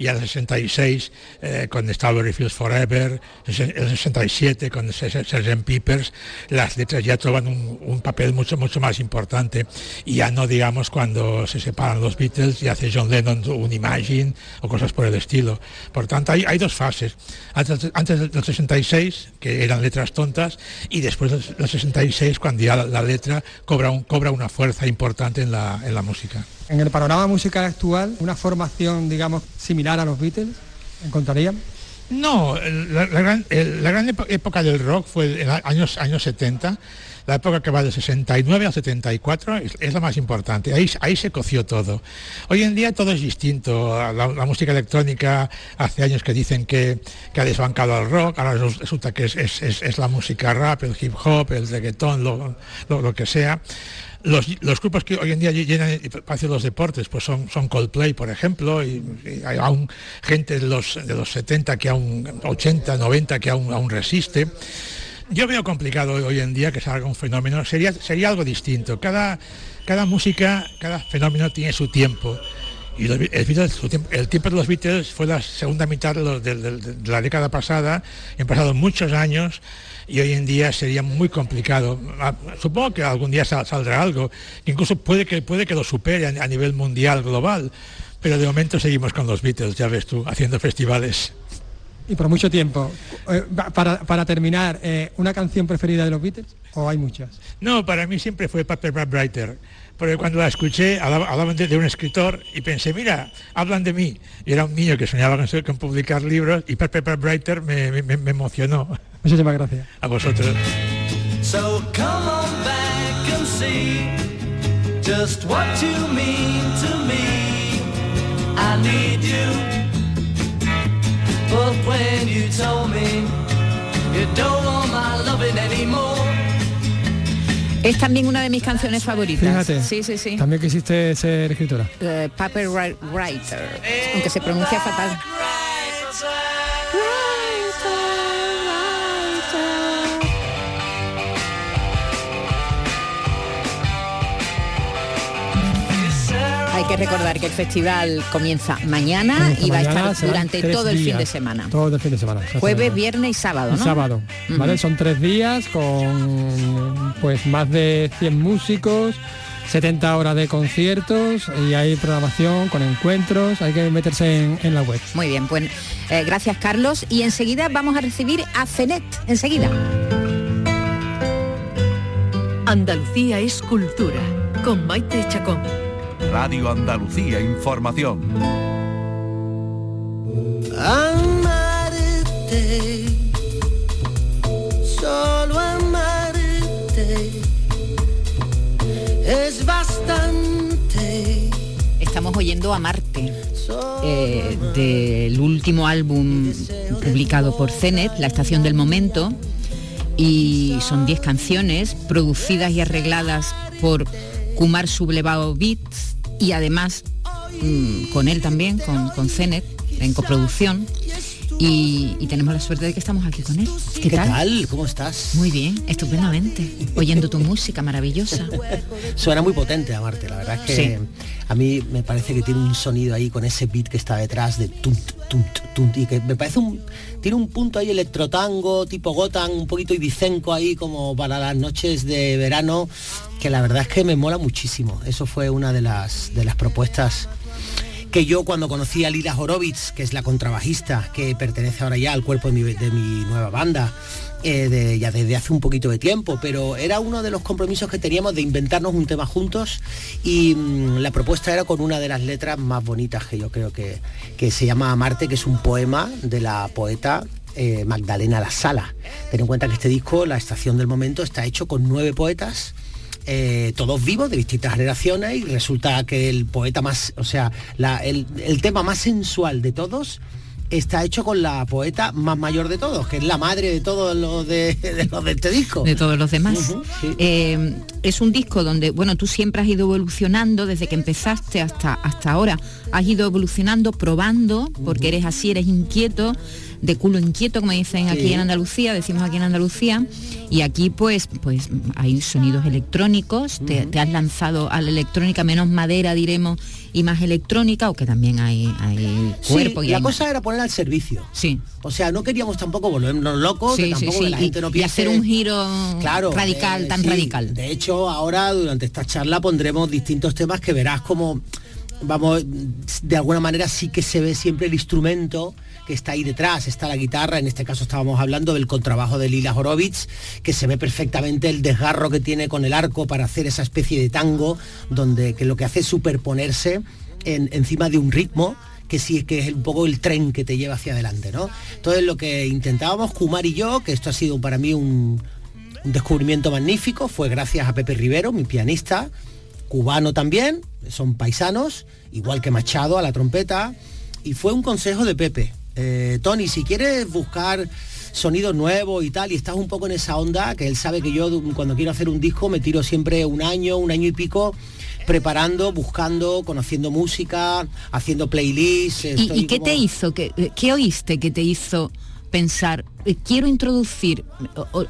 Y al 66, eh, con Strawberry Fields Forever, el 67, con Sgt. Peppers, las letras ya toman un, papel mucho, mucho más importante. Y ya no digamos cuando se separan los Beatles y hace John Lennon un Imagine o cosas por el estilo. Por tanto, hay, dos fases. Antes, antes del 66, que eran letras tontas, y después del 66, cuando ya la, la letra cobra, un, cobra una fuerza importante en la, en la música. En el panorama musical actual, una formación, digamos, similar a los Beatles, ¿encontrarían? No, la, gran, la gran época del rock fue en los años, años 70, la época que va del 69 al 74 es, la más importante, ahí, ahí se coció todo. Hoy en día todo es distinto, la, música electrónica hace años que dicen que, que ha desbancado al rock, ahora resu- resulta que es, es- es- la música rap, el hip hop, el reggaetón, lo- lo que sea. Los, los grupos que hoy en día llenan el espacio de los deportes pues son, Coldplay, por ejemplo, y, hay aún gente de los, de los 70 que aún, 80, 90 que aún, resiste. Yo veo complicado hoy- en día que salga un fenómeno, sería, sería algo distinto. Cada, cada música, cada fenómeno tiene su tiempo. Y el, tiempo- de los Beatles fue la segunda mitad de, la década pasada, han pasado muchos años y hoy en día sería muy complicado. Ah, Supongo que algún día sal- saldrá algo, incluso puede que, puede que lo supere a, a nivel mundial, global, pero de momento seguimos con los Beatles, ya ves tú, haciendo festivales. Y por mucho tiempo. Eh, para, para terminar, eh, ¿una canción preferida de los Beatles? ¿O hay muchas? No, para mí siempre fue Paper Writer, porque cuando la escuché hablaba- hablaban de, de un escritor y pensé, mira, hablan de mí. Y era un niño que soñaba con, con publicar libros y Paper Bag Writer me, me- me emocionó. Muchísimas gracias. A vosotros. So come on back and see just what you mean to me. I need you. But when you told me you don't want my loving anymore. Es también una de mis canciones favoritas. Fíjate. Sí, sí, sí. También quisiste ser escritora. Eh, Paper Wri- Writer, aunque se pronuncia fatal. Hay que recordar que el festival comienza mañana Comienza y va a estar durante todo el fin de semana. Todo el fin de semana. Jueves, viernes y sábado, sábado, ¿vale? Son tres días con pues más de 100 músicos, 70 horas de conciertos y hay programación con encuentros, hay que meterse en, en la web. Muy bien, pues eh, gracias Carlos. Y enseguida vamos a recibir a Fenet, enseguida. Andalucía es cultura, con Maite Chacón. Radio Andalucía Información. Amarte, solo amarte es bastante. Estamos oyendo a Marte, eh, del último álbum publicado por Cenet, La Estación del Momento, y son 10 canciones producidas y arregladas por Kumar Sublevado Beats y además mm, con él también, con, con Cenet, en coproducción. Y, y tenemos la suerte de que estamos aquí con él. ¿Qué, ¿Qué tal? tal? ¿Cómo estás? Muy bien, estupendamente. Oyendo tu música maravillosa. Suena muy potente a Marte, la verdad es que Sí. a mí me parece que tiene un sonido ahí con ese beat que está detrás de tunt, tunt, tunt, y que me parece un tiene un punto ahí electrotango tipo Gotan, un poquito ibicenco ahí como para las noches de verano, que la verdad es que me mola muchísimo. Eso fue una de las de las propuestas que yo cuando conocí a Lila Horowitz, que es la contrabajista, que pertenece ahora ya al cuerpo de mi, nueva banda, eh, de- ya desde hace un poquito de tiempo, pero era uno de los compromisos que teníamos de inventarnos un tema juntos y mm, la propuesta era con una de las letras más bonitas que yo creo que, que se llama Marte, que es un poema de la poeta eh, Magdalena La Sala. Ten en cuenta que este disco, La Estación del Momento, está hecho con nueve poetas eh, todos vivos de distintas generaciones y resulta que el poeta más, o sea, la- el, el tema más sensual de todos está hecho con la poeta más mayor de todos, que es la madre de todos los de, de los de este disco. de todos los demás. Sí. Eh, es un disco donde, bueno, tú siempre has ido evolucionando desde que empezaste hasta, hasta ahora. Has ido evolucionando, probando, porque eres así, eres inquieto, de culo inquieto, como dicen aquí en Andalucía, decimos aquí en Andalucía. Y aquí pues, pues hay sonidos electrónicos, te, te has lanzado a la electrónica, menos madera, diremos, y más electrónica, o que también hay, hay Sí, cuerpo y la hay cosa era poner al servicio. Sí. O sea, no queríamos tampoco volvernos locos, Sí, que sí, tampoco sí, que la y- gente no y piense... hacer un giro radical, tan sí. radical. De hecho, ahora durante esta charla pondremos distintos temas que verás como, vamos, de alguna manera sí que se ve siempre el instrumento que está ahí detrás, está la guitarra, en este caso estábamos hablando del contrabajo de Lila Horowitz, que se ve perfectamente el desgarro que tiene con el arco para hacer esa especie de tango, donde que lo que hace es superponerse en- encima de un ritmo que sí que es un poco el tren que te lleva hacia adelante, ¿no? Entonces lo que intentábamos, Kumar y yo, que esto ha sido para mí un, un descubrimiento magnífico, fue gracias a Pepe Rivero, mi pianista, cubano también, son paisanos, igual que Machado a la trompeta, y fue un consejo de Pepe. Eh, Tony, si quieres buscar sonidos nuevos y tal, y estás un poco en esa onda, que él sabe que yo cuando quiero hacer un disco me tiro siempre un año, un año y pico preparando, buscando, conociendo música, haciendo playlists. ¿Y, qué como- te hizo? ¿Qué, eh, qué oíste que te hizo pensar, eh, quiero introducir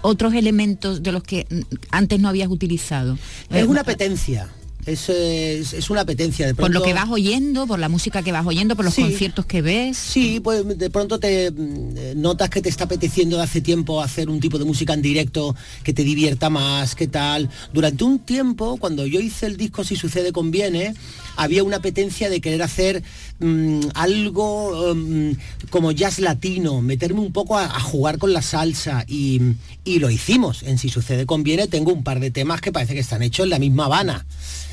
otros elementos de los que antes no habías utilizado? Es una apetencia. Es, es, es una apetencia de por lo pronto- que vas oyendo, por la música que vas oyendo, por los Sí. conciertos que ves. Sí, pues de pronto te mm, notas que te está apeteciendo de hace tiempo hacer un tipo de música en directo que te divierta más, qué tal. Durante un tiempo, cuando yo hice el disco Si sucede conviene, había una apetencia de querer hacer mm, algo mm, como jazz latino, meterme un poco a, a jugar con la salsa y, y lo hicimos. En Si sucede conviene tengo un par de temas que parece que están hechos en la misma Habana.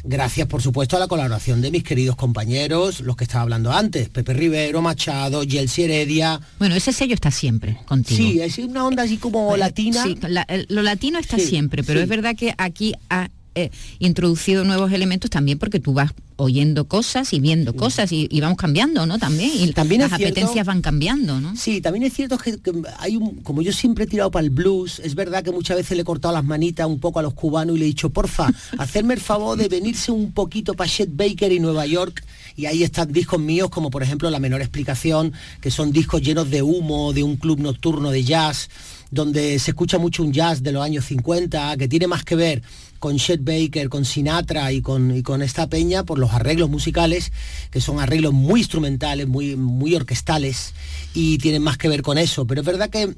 Gracias, por supuesto, a la colaboración de mis queridos compañeros, los que estaba hablando antes, Pepe Rivero, Machado, Yelsi Heredia. Bueno, ese sello está siempre contigo. Sí, es una onda así como latina. Sí, la- lo latino está Sí, siempre, pero sí. es verdad que aquí ha eh, introducido nuevos elementos también porque tú vas oyendo cosas y viendo cosas y, y vamos cambiando, ¿no? También. Y También las cierto- apetencias van cambiando, ¿no? Sí, también es cierto que, que hay un, como yo siempre he tirado para el blues, es verdad que muchas veces le he cortado las manitas un poco a los cubanos y le he dicho, porfa, hacerme el favor de venirse un poquito para Chet Baker y Nueva York y ahí están discos míos como por ejemplo La Menor Explicación, que son discos llenos de humo, de un club nocturno de jazz, donde se escucha mucho un jazz de los años 50, que tiene más que ver con Chet Baker, con Sinatra y con, y con esta peña por los arreglos musicales, que son arreglos muy instrumentales, muy, muy orquestales y tienen más que ver con eso. Pero es verdad que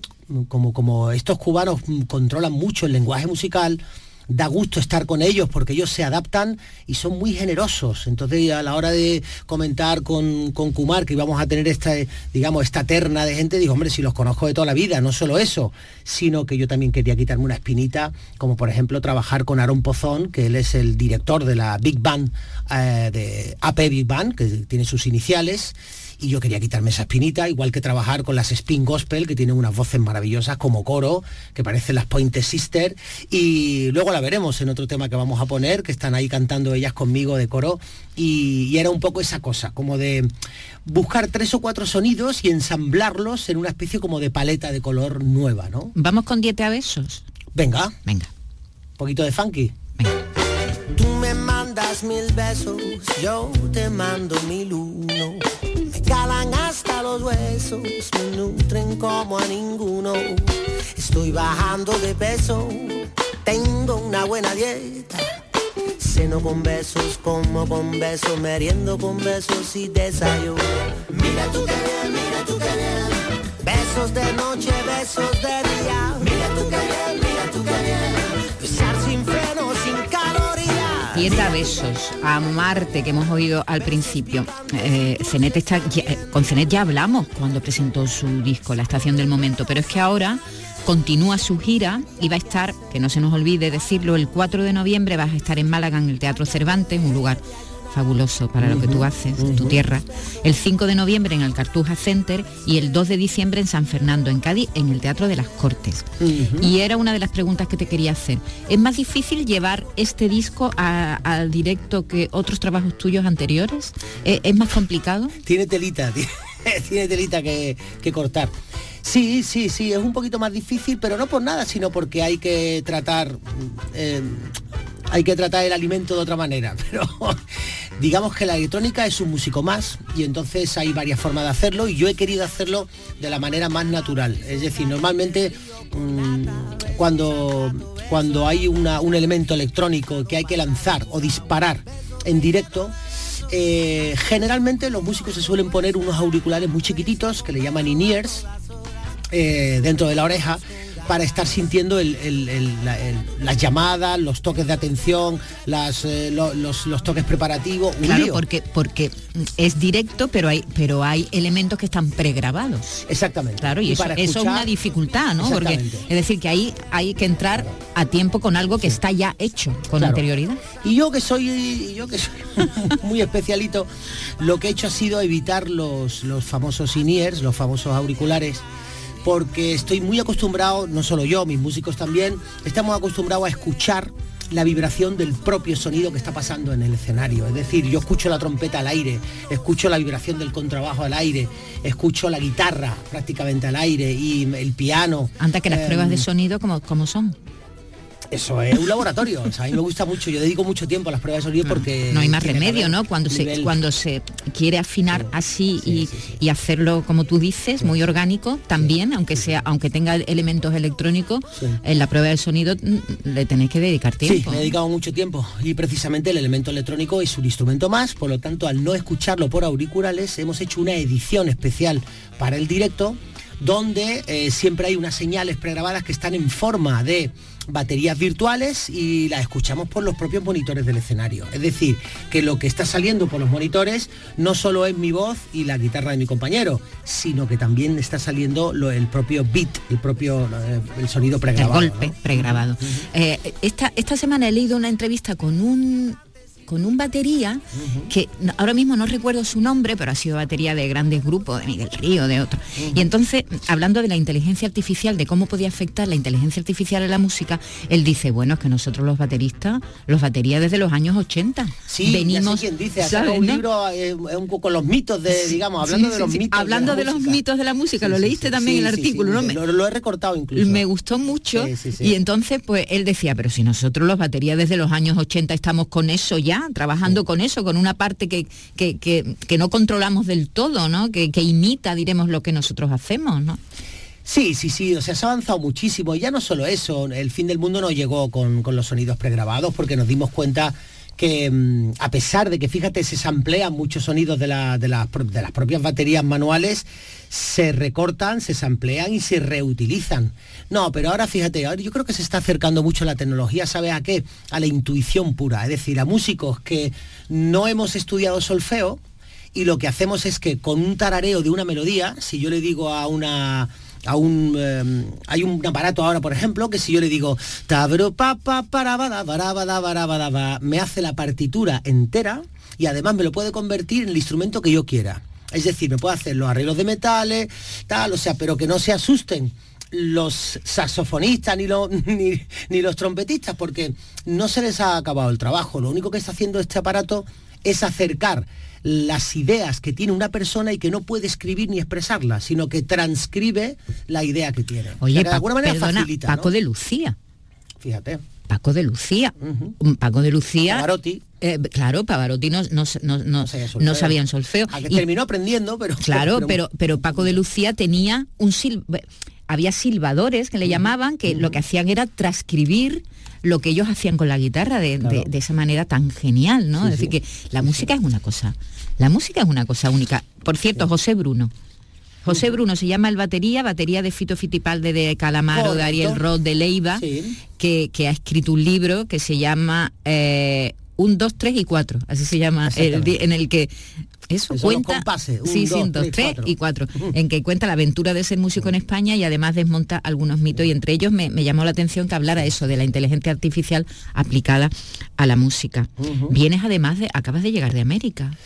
como, como estos cubanos controlan mucho el lenguaje musical, da gusto estar con ellos porque ellos se adaptan y son muy generosos. Entonces a la hora de comentar con, con Kumar que íbamos a tener esta, digamos, esta terna de gente, digo, hombre, si los conozco de toda la vida, no solo eso, sino que yo también quería quitarme una espinita, como por ejemplo trabajar con Aaron Pozón, que él es el director de la Big Band, eh, de AP Big Band, que tiene sus iniciales, y yo quería quitarme esa espinita, igual que trabajar con las Spin Gospel, que tienen unas voces maravillosas como coro, que parecen las Pointer Sister, y luego la veremos en otro tema que vamos a poner, que están ahí cantando ellas conmigo de coro, y, y era un poco esa cosa, como de buscar tres o cuatro sonidos y ensamblarlos en una especie como de paleta de color nueva, ¿no? Vamos con diete a besos. Venga. Venga. Un poquito de funky. Tú me mandas mil besos, yo te mando mil uno. Calan hasta los huesos, me nutren como a ninguno. Estoy bajando de peso, tengo una buena dieta. Ceno con besos, como con besos, meriendo con besos y desayuno. Mira qué bien, mira qué bien. Besos de noche, besos de día. Mira tú qué calorías. Dieta a besos, a Marte, que hemos oído al principio. Eh, Cenet está, ya- eh, con Cenet ya hablamos cuando presentó su disco, La Estación del Momento, pero es que ahora continúa su gira y va a estar, que no se nos olvide decirlo, el 4 de noviembre vas a estar en Málaga en el Teatro Cervantes, un lugar fabuloso para lo que tú haces, tu tierra. El 5 de noviembre en el Cartuja Center y el 2 de diciembre en San Fernando, en Cádiz, en el Teatro de las Cortes. Y era una de las preguntas que te quería hacer. ¿Es más difícil llevar este disco a- al directo que otros trabajos tuyos anteriores? ¿Es, es más complicado? Tiene telita, ti- tiene telita que, que cortar. Sí, sí, sí, es un poquito más difícil, pero no por nada, sino porque hay que tratar, eh, hay que tratar el alimento de otra manera. Pero digamos que la electrónica es un músico más y entonces hay varias formas de hacerlo y yo he querido hacerlo de la manera más natural. Es decir, normalmente mm, cuando, cuando hay una- un elemento electrónico que hay que lanzar o disparar en directo, eh, generalmente los músicos se suelen poner unos auriculares muy chiquititos que le llaman in-ears eh, dentro de la oreja para estar sintiendo el- el- el- la- el- las llamadas, los toques de atención, las, eh, lo- los, los toques preparativos. Claro, lío. porque, porque es directo, pero hay, pero hay elementos que están pregrabados. Exactamente. Claro, y, Y eso, es una dificultad, ¿no? Porque, es decir, que ahí hay que entrar a tiempo con algo que está ya hecho con Claro. anterioridad. Y yo que soy y yo que soy muy especialito, lo que he hecho ha sido evitar los, los famosos in-ears, los famosos auriculares, porque estoy muy acostumbrado, no solo yo, mis músicos también, estamos acostumbrados a escuchar la vibración del propio sonido que está pasando en el escenario. Es decir, yo escucho la trompeta al aire, escucho la vibración del contrabajo al aire, escucho la guitarra prácticamente al aire y el piano. Anda que las Em, pruebas de sonido como, como son. Eso es un laboratorio. O sea, a mí me gusta mucho. Yo dedico mucho tiempo a las pruebas de sonido porque... No hay más remedio, ¿no? Cuando se, cuando se quiere afinar así y, y hacerlo, como tú dices, muy orgánico, también, aunque sea, aunque tenga elementos electrónicos, en la prueba de sonido mm, le tenéis que dedicar Sí, tiempo. me he dedicado mucho tiempo y precisamente el elemento electrónico es un instrumento más, por lo tanto al no escucharlo por auriculares hemos hecho una edición especial para el directo donde eh, siempre hay unas señales pregrabadas que están en forma de baterías virtuales y las escuchamos por los propios monitores del escenario. Es decir, que lo que está saliendo por los monitores no solo es mi voz y la guitarra de mi compañero, sino que también está saliendo lo- el propio beat, el propio el sonido el pregrabado. golpe ¿no? pregrabado. Eh, esta, esta semana he leído una entrevista con un con un batería que ahora mismo no recuerdo su nombre, pero ha sido batería de grandes grupos, de Miguel Río, de otros. Y entonces, hablando de la inteligencia artificial, de cómo podía afectar la inteligencia artificial en la música, él dice, bueno, es que nosotros los bateristas, los baterías desde los años 80. Sí, venimos, quién dice, ¿sabes, un no? libro eh, un poco con los mitos de, digamos, Sí, hablando sí, de los sí. mitos. Hablando de, los mitos de la música, Sí, lo sí, leíste sí, también sí, el sí, artículo, sí, ¿no? Me- Lo, lo he recortado incluso. me gustó mucho Sí, sí, sí. y entonces pues él decía, pero si nosotros los baterías desde los años 80 estamos con eso ya, trabajando con eso, con una parte que, que, que- que no controlamos del todo, ¿no? Que, que imita, diremos, lo que nosotros hacemos, ¿no? Sí, sí, sí, o sea, se ha avanzado muchísimo. Y ya no solo eso, el fin del mundo no llegó con, con los sonidos pregrabados porque nos dimos cuenta que mm, a pesar de que, fíjate, se samplean muchos sonidos de, de las, de las propias baterías manuales, se recortan, se samplean y se reutilizan. No, pero ahora fíjate, ahora yo creo que se está acercando mucho la tecnología, ¿sabes a qué? A la intuición pura, es decir, a músicos que no hemos estudiado solfeo, y lo que hacemos es que con un tarareo de una melodía, si yo le digo a una eh, hay un aparato ahora por ejemplo que si yo le digo tabro pa pa para me hace la partitura entera y además me lo puede convertir en el instrumento que yo quiera. Es decir me puede hacer los arreglos de metales tal o sea pero que no se asusten los saxofonistas ni los trompetistas porque no se les ha acabado el trabajo. Lo único que está haciendo este aparato es acercar las ideas que tiene una persona y que no puede escribir ni expresarlas, sino que transcribe la idea que tiene. O Oye, sea, que de alguna manera perdona, facilita, Paco ¿no? de Lucía. Fíjate. Paco de Lucía. Un Paco de Lucía. Pavarotti. eh, claro, Pavarotti no, no, no, no, no sabía en solfeo. A que Y- terminó aprendiendo, pero... Claro, pero, pero Paco de Lucía tenía un sil había silbadores que le llamaban que lo que hacían era transcribir lo que ellos hacían con la guitarra de, de- de esa manera tan genial, ¿no? Sí, es decir, que la música es una cosa, la música es una cosa única. Por cierto, José Bruno. José Bruno se llama el batería, batería de Fito Fitipalde de Calamaro, de Correcto. Ariel Roth de Leiva, que, que ha escrito un libro que se llama eh, Un, dos, tres y cuatro, así se llama, el en el que eso cuenta compases, un, sí, dos, tres, y cuatro, en que cuenta la aventura de ser músico en España y además desmonta algunos mitos y entre ellos me, me llamó la atención que hablara eso de la inteligencia artificial aplicada a la música. Vienes además de, acabas de llegar de América.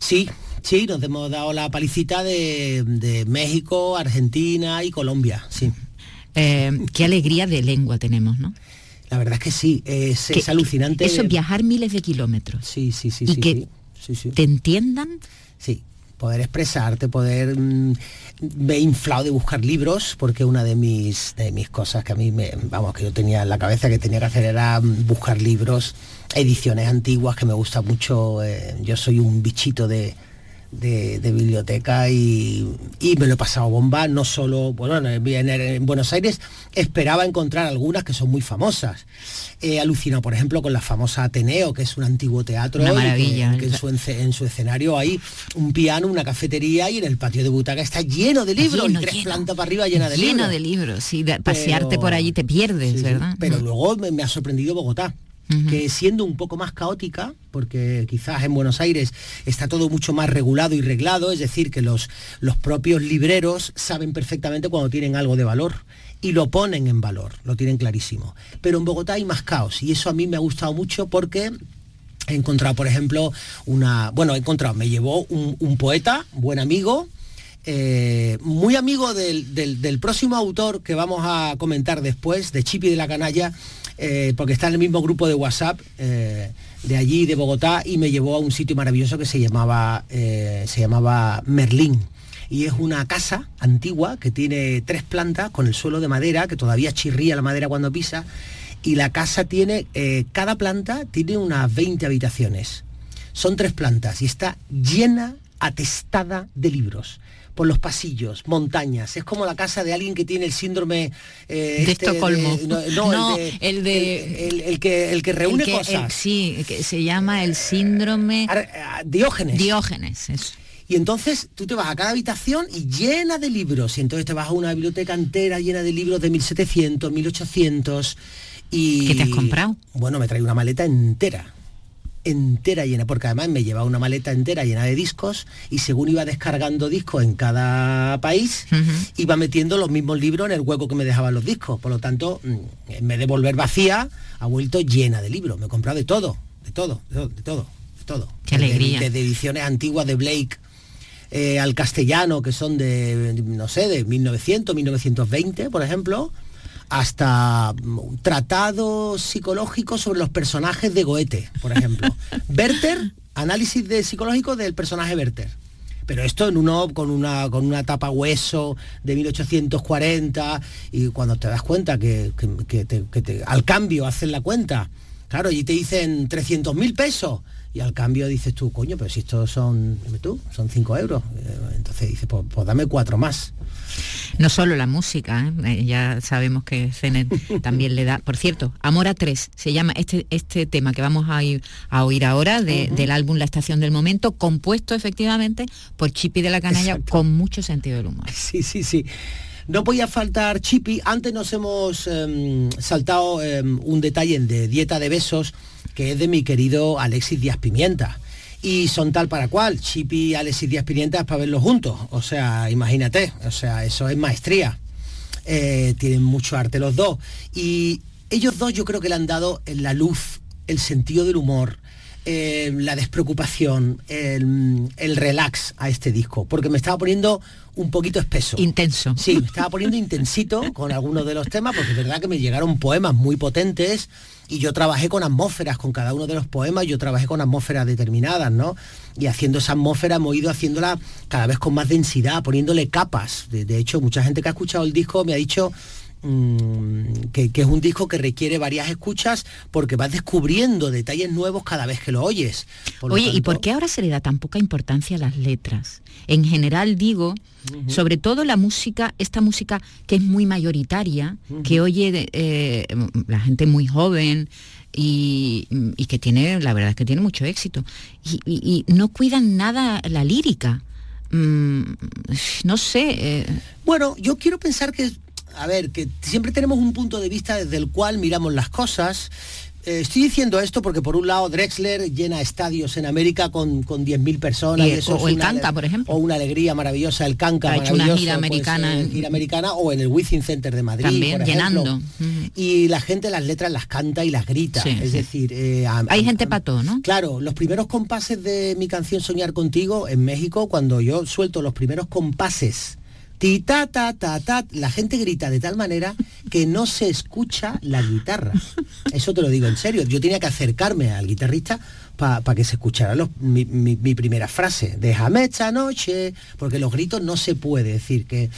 Sí, sí, nos hemos dado la palicita de, de México, Argentina y Colombia, sí. Eh, qué alegría de lengua tenemos, ¿no? La verdad es que sí, es, Que- es alucinante. Eso, viajar miles de kilómetros. Sí, sí, sí, y sí, que sí, te entiendan. Sí. poder expresarte, poder mm, me he inflado de buscar libros, porque una de mis de mis cosas que a mí me, vamos, que yo tenía en la cabeza que tenía que hacer era mm, buscar libros, ediciones antiguas que me gusta mucho. eh, yo soy un bichito de, de, de biblioteca y, y me lo he pasado bomba, no solo, bueno, en, en- en Buenos Aires esperaba encontrar algunas que son muy famosas. He alucinado, por ejemplo, con la famosa Ateneo, que es un antiguo teatro. Una y que- maravilla. que en, su, ence- en su escenario hay un piano, una cafetería y en el patio de butaca está lleno de libros, Lleno, y tres lleno. plantas para arriba llena de Lleno libros. de libros, de- pasearte Pero- por allí te pierdes, Sí. ¿verdad? Pero luego me, me ha sorprendido Bogotá, que siendo un poco más caótica, porque quizás en Buenos Aires está todo mucho más regulado y reglado, es decir, que los, los propios libreros saben perfectamente cuando tienen algo de valor y lo ponen en valor, lo tienen clarísimo. Pero en Bogotá hay más caos y eso a mí me ha gustado mucho porque he encontrado, por ejemplo, una... Bueno, he encontrado, me llevó un, un poeta, buen amigo, eh, muy amigo del, del- del próximo autor que vamos a comentar después, de Chipi de la Canalla, eh, porque está en el mismo grupo de WhatsApp eh, de allí, de Bogotá, y me llevó a un sitio maravilloso que se llamaba, eh, se llamaba Merlín. Y es una casa antigua que tiene tres plantas con el suelo de madera, que todavía chirría la madera cuando pisa, y la casa tiene, cada planta tiene unas 20 habitaciones. Son tres plantas y está llena, atestada de libros. Por los pasillos, montañas. Es como la casa de alguien que tiene el síndrome eh, de este Estocolmo. no, no, No, el, de, el de- el, el que el que reúne que- cosas. sí, que se llama el síndrome Diógenes. Diógenes, eso. Y entonces tú te vas a cada habitación y llena de libros. Y entonces te vas a una biblioteca entera llena de libros de 1700, 1800. Y, ¿Qué te has comprado? Bueno, me trae una maleta entera. Entera llena, porque además me llevaba una maleta entera llena de discos y según iba descargando discos en cada país, iba metiendo los mismos libros en el hueco que me dejaban los discos. Por lo tanto, mm, en vez de volver vacía, ha vuelto llena de libros. Me he comprado de todo, de todo, de todo, de todo. de todo. Qué alegría. Desde ediciones antiguas de Blake eh, al castellano, que son de, no sé, de 1900, 1920, por ejemplo, hasta mm, un tratado psicológico sobre los personajes de Goethe, por ejemplo. Werther, análisis de psicológico del personaje Werther. Pero esto en uno con una con una tapa hueso de 1840 y cuando te das cuenta que, que- que te- que te- al cambio hacen la cuenta, claro, y te dicen 300 mil pesos y al cambio dices tú, coño, pero si estos son, dime tú, son 5 euros. Eh, Entonces dices, pues, pues dame cuatro más. No solo la música, ¿eh? Eh, ya sabemos que Zenet también le da. Por cierto, Amor a tres se llama este, este tema que vamos a, ir- a oír ahora de- del álbum La Estación del Momento, compuesto efectivamente por Chipi de la Canalla con mucho sentido del humor. Sí, sí, sí. No podía faltar Chipi. Antes nos hemos em, saltado em, un detalle de Dieta de Besos, que es de mi querido Alexis Díaz Pimienta. Y son tal para cual, Chipi y Alexis Díaz Pimienta para verlos juntos. O sea, imagínate, o sea, eso es maestría. Eh, tienen mucho arte los dos. Y ellos dos yo creo que le han dado la luz, el sentido del humor, eh, la despreocupación, el, el relax a este disco, porque me estaba poniendo un poquito espeso. Intenso. Sí, me estaba poniendo intensito con algunos de los temas, porque es verdad que me llegaron poemas muy potentes y yo trabajé con atmósferas, con cada uno de los poemas, yo trabajé con atmósferas determinadas, ¿no? Y haciendo esa atmósfera hemos ido haciéndola cada vez con más densidad, poniéndole capas. De, de hecho, mucha gente que ha escuchado el disco me ha dicho que, que es un disco que requiere varias escuchas porque vas descubriendo detalles nuevos cada vez que lo oyes. Por lo Oye, ¿y por qué ahora se le da tan poca importancia a las letras? En general digo, sobre todo la música, esta música que es muy mayoritaria, que oye eh, la gente muy joven y, y que tiene, la verdad es que tiene mucho éxito. Y, y- y no cuidan nada la lírica. Mm, no sé. eh, Bueno, yo quiero pensar que, a ver, que siempre tenemos un punto de vista desde el cual miramos las cosas. Eh, estoy diciendo esto porque por un lado Drexler llena estadios en América con, con 10.000 personas. Y eso o es el ale- por ejemplo. O una alegría maravillosa, el Canca Ha hecho una gira pues, americana. gira americana o en el Wizzing Center de Madrid, También, por llenando. Y la gente las letras las canta y las grita. Sí, es sí. decir, eh, a- Hay a- gente todo, ¿no? Claro, los primeros compases de mi canción Soñar contigo en México, cuando yo suelto los primeros compases Ta ta ta. La gente grita de tal manera que no se escucha la guitarra. Eso te lo digo en serio. Yo tenía que acercarme al guitarrista para que se escuchara los- mi, primera frase. Déjame esta noche. Porque los gritos no se puede decir que.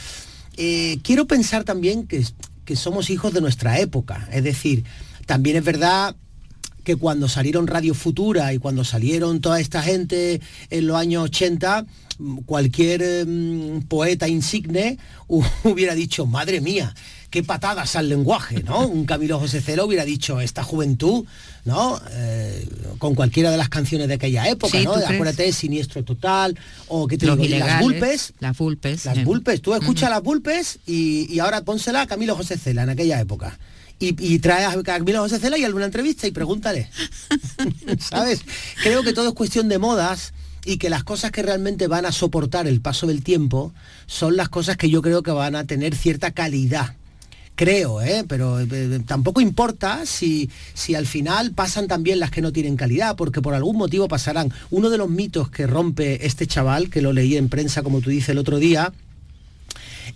Eh, quiero pensar también que, que somos hijos de nuestra época. Es decir, también es verdad que cuando salieron Radio Futura y cuando salieron toda esta gente en los años 80, mm, cualquier mm, poeta insigne hu- hubiera dicho, madre mía, qué patadas al lenguaje, ¿no? Un Camilo José Celo hubiera dicho, esta juventud, ¿no? Eh, con cualquiera de las canciones de aquella época, Sí, ¿no? Acuérdate, Siniestro Total, o que te digo, y las Bulpes, Las Bulpes. las eh. Bulpes, tú escuchas las Bulpes y, y ahora pónsela a Camilo José Cela en aquella época. Y, y trae a Camilo José Cela y alguna entrevista y pregúntale. ¿Sabes? Creo que todo es cuestión de modas y que las cosas que realmente van a soportar el paso del tiempo son las cosas que yo creo que van a tener cierta calidad. Creo, ¿eh? pero eh, tampoco importa si, si al final pasan también las que no tienen calidad, porque por algún motivo pasarán. Uno de los mitos que rompe este chaval, que lo leí en prensa, como tú dices el otro día,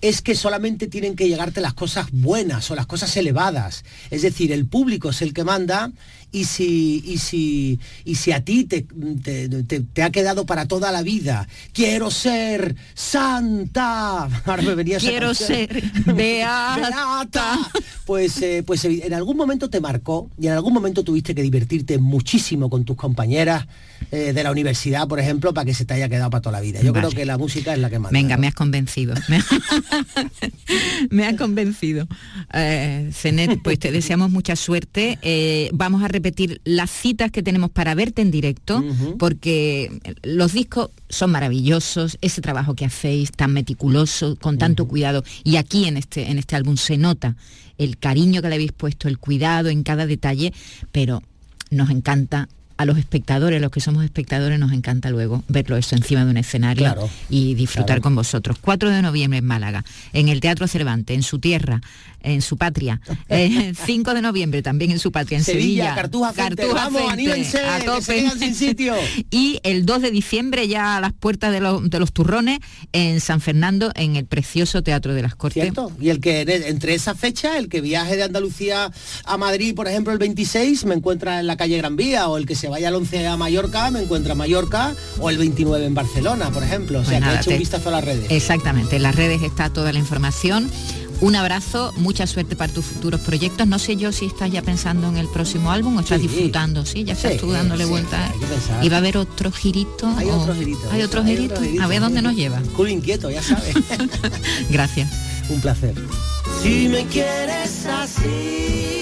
es que solamente tienen que llegarte las cosas buenas o las cosas elevadas. Es decir, el público es el que manda y si, y si, y si a ti te, te- te- te ha quedado para toda la vida, quiero ser santa. Ahora me venía Quiero ser beata. Pues, eh, pues evi- en algún momento te marcó y en algún momento tuviste que divertirte muchísimo con tus compañeras eh, de la universidad, por ejemplo, para que se te haya quedado para toda la vida. Yo Vale. creo que la música es la que manda. Venga, me has convencido. Me, has convencido. Eh, Zenet, pues te deseamos mucha suerte. Eh, vamos a repetir las citas que tenemos para verte en directo, porque los discos son maravillosos, ese trabajo que hacéis tan meticuloso, con tanto cuidado, y aquí en este, en este álbum se nota el cariño que le habéis puesto, el cuidado en cada detalle, pero nos encanta a los espectadores, los que somos espectadores, nos encanta luego verlo eso encima de un escenario Claro, y disfrutar claro. con vosotros. 4 de noviembre en Málaga, en el Teatro Cervantes, en su tierra, en su patria. Eh, 5 de noviembre también en su patria, en Sevilla, Sevilla. Cartuja Fuente, vamos, Fuente, anímense, a tope. sin sitio. y el 2 de diciembre ya a las puertas de, los- de los turrones en San Fernando, en el precioso Teatro de las Cortes. ¿Cierto? Y el que entre esa fecha, el que viaje de Andalucía a Madrid, por ejemplo, el 26, me encuentra en la calle Gran Vía, o el que se vaya al 11 a Mallorca, me encuentra en Mallorca, o el 29 en Barcelona, por ejemplo. O sea, Pues que nada, eche un vistazo a las redes. Exactamente, en las redes está toda la información. Un abrazo, mucha suerte para tus futuros proyectos. No sé yo si estás ya pensando en el próximo álbum o estás Sí. disfrutando, ¿sí? Ya estás Sí, tú dándole sí, hay pensar. ¿Y va a haber otro girito? Hay o- otro girito. ¿Hay otro girito? A ver dónde nos lleva. Culo inquieto, ya sabes. Gracias. un placer. Si me quieres así,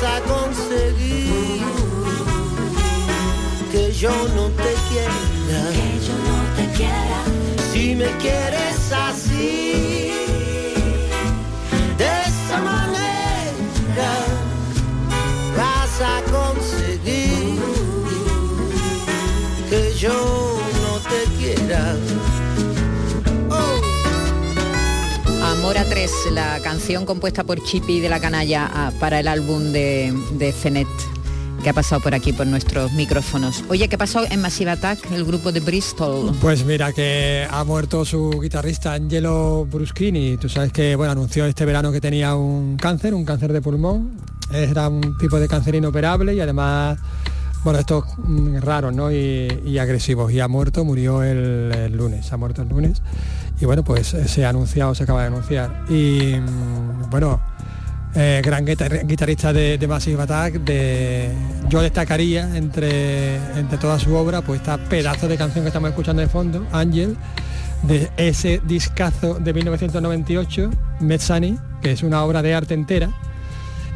vas a conseguir que yo no te quiera. Que yo no te quiera. Si me quieres así, de esa manera, vas a conseguir Amor a tres, la canción compuesta por Chipi de la Canalla ah, para el álbum de, de Zenet que ha pasado por aquí por nuestros micrófonos. Oye, ¿qué pasó en Massive Attack, el grupo de Bristol? Pues mira que ha muerto su guitarrista Angelo Bruschini. Tú sabes que bueno anunció este verano que tenía un cáncer, un cáncer de pulmón. Era un tipo de cáncer inoperable y además bueno estos mm, raros ¿no? y, agresivos. Y ha muerto, murió el lunes, ha muerto el lunes. Y bueno pues eh, se ha anunciado, se acaba de anunciar. Y mm, bueno eh, gran guitar- guitarrista de, de Massive Attack, de, yo destacaría entre, entre toda su obra, pues esta pedazo de canción que estamos escuchando de fondo, Ángel, de ese discazo de 1998, Mezzani, que es una obra de arte entera,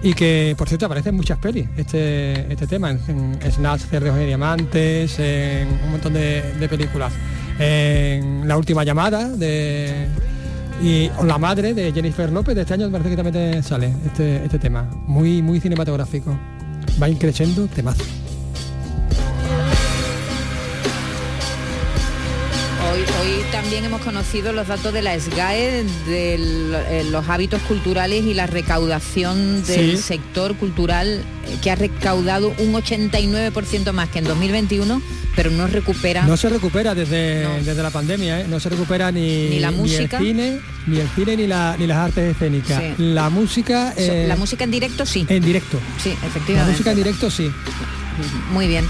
y que por cierto aparece en muchas pelis este, este tema, en, en Snatch, Cerdos y Diamantes, en un montón de películas. En La Última Llamada de y La Madre de Jennifer López de este año parece que también sale este, este tema. Muy, muy cinematográfico. Va increciendo temazo. Hoy Hoy también hemos conocido los datos de la SGAE de eh, los hábitos culturales y la recaudación del Sí. sector cultural eh, que ha recaudado un 89% más que en 2021, pero no recupera No se recupera desde, desde la pandemia, ¿eh? no se recupera ni, Ni la ni música. el cine, ni el cine ni, la- ni las artes escénicas. Sí. La música... Eh, la música en directo sí. En directo. Sí, La efectivamente. música en directo sí. Muy bien.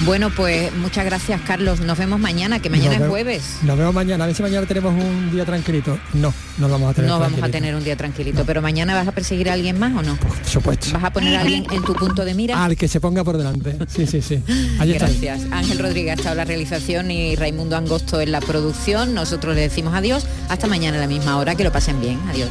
Bueno, pues muchas gracias, Carlos. Nos vemos mañana, que mañana es jueves. Nos vemos mañana. A ver si mañana tenemos un día tranquilito. No, no lo vamos a tener No vamos a tener un día tranquilito, pero mañana vas a perseguir a alguien más o no? Por supuesto. ¿Vas a poner a alguien en tu punto de mira? Al que se ponga por delante. Sí, sí, sí. Está. Gracias. Ángel Rodríguez ha estado en la realización y Raimundo Angosto en la producción. Nosotros le decimos adiós. Hasta mañana a la misma hora. Que lo pasen bien. Adiós.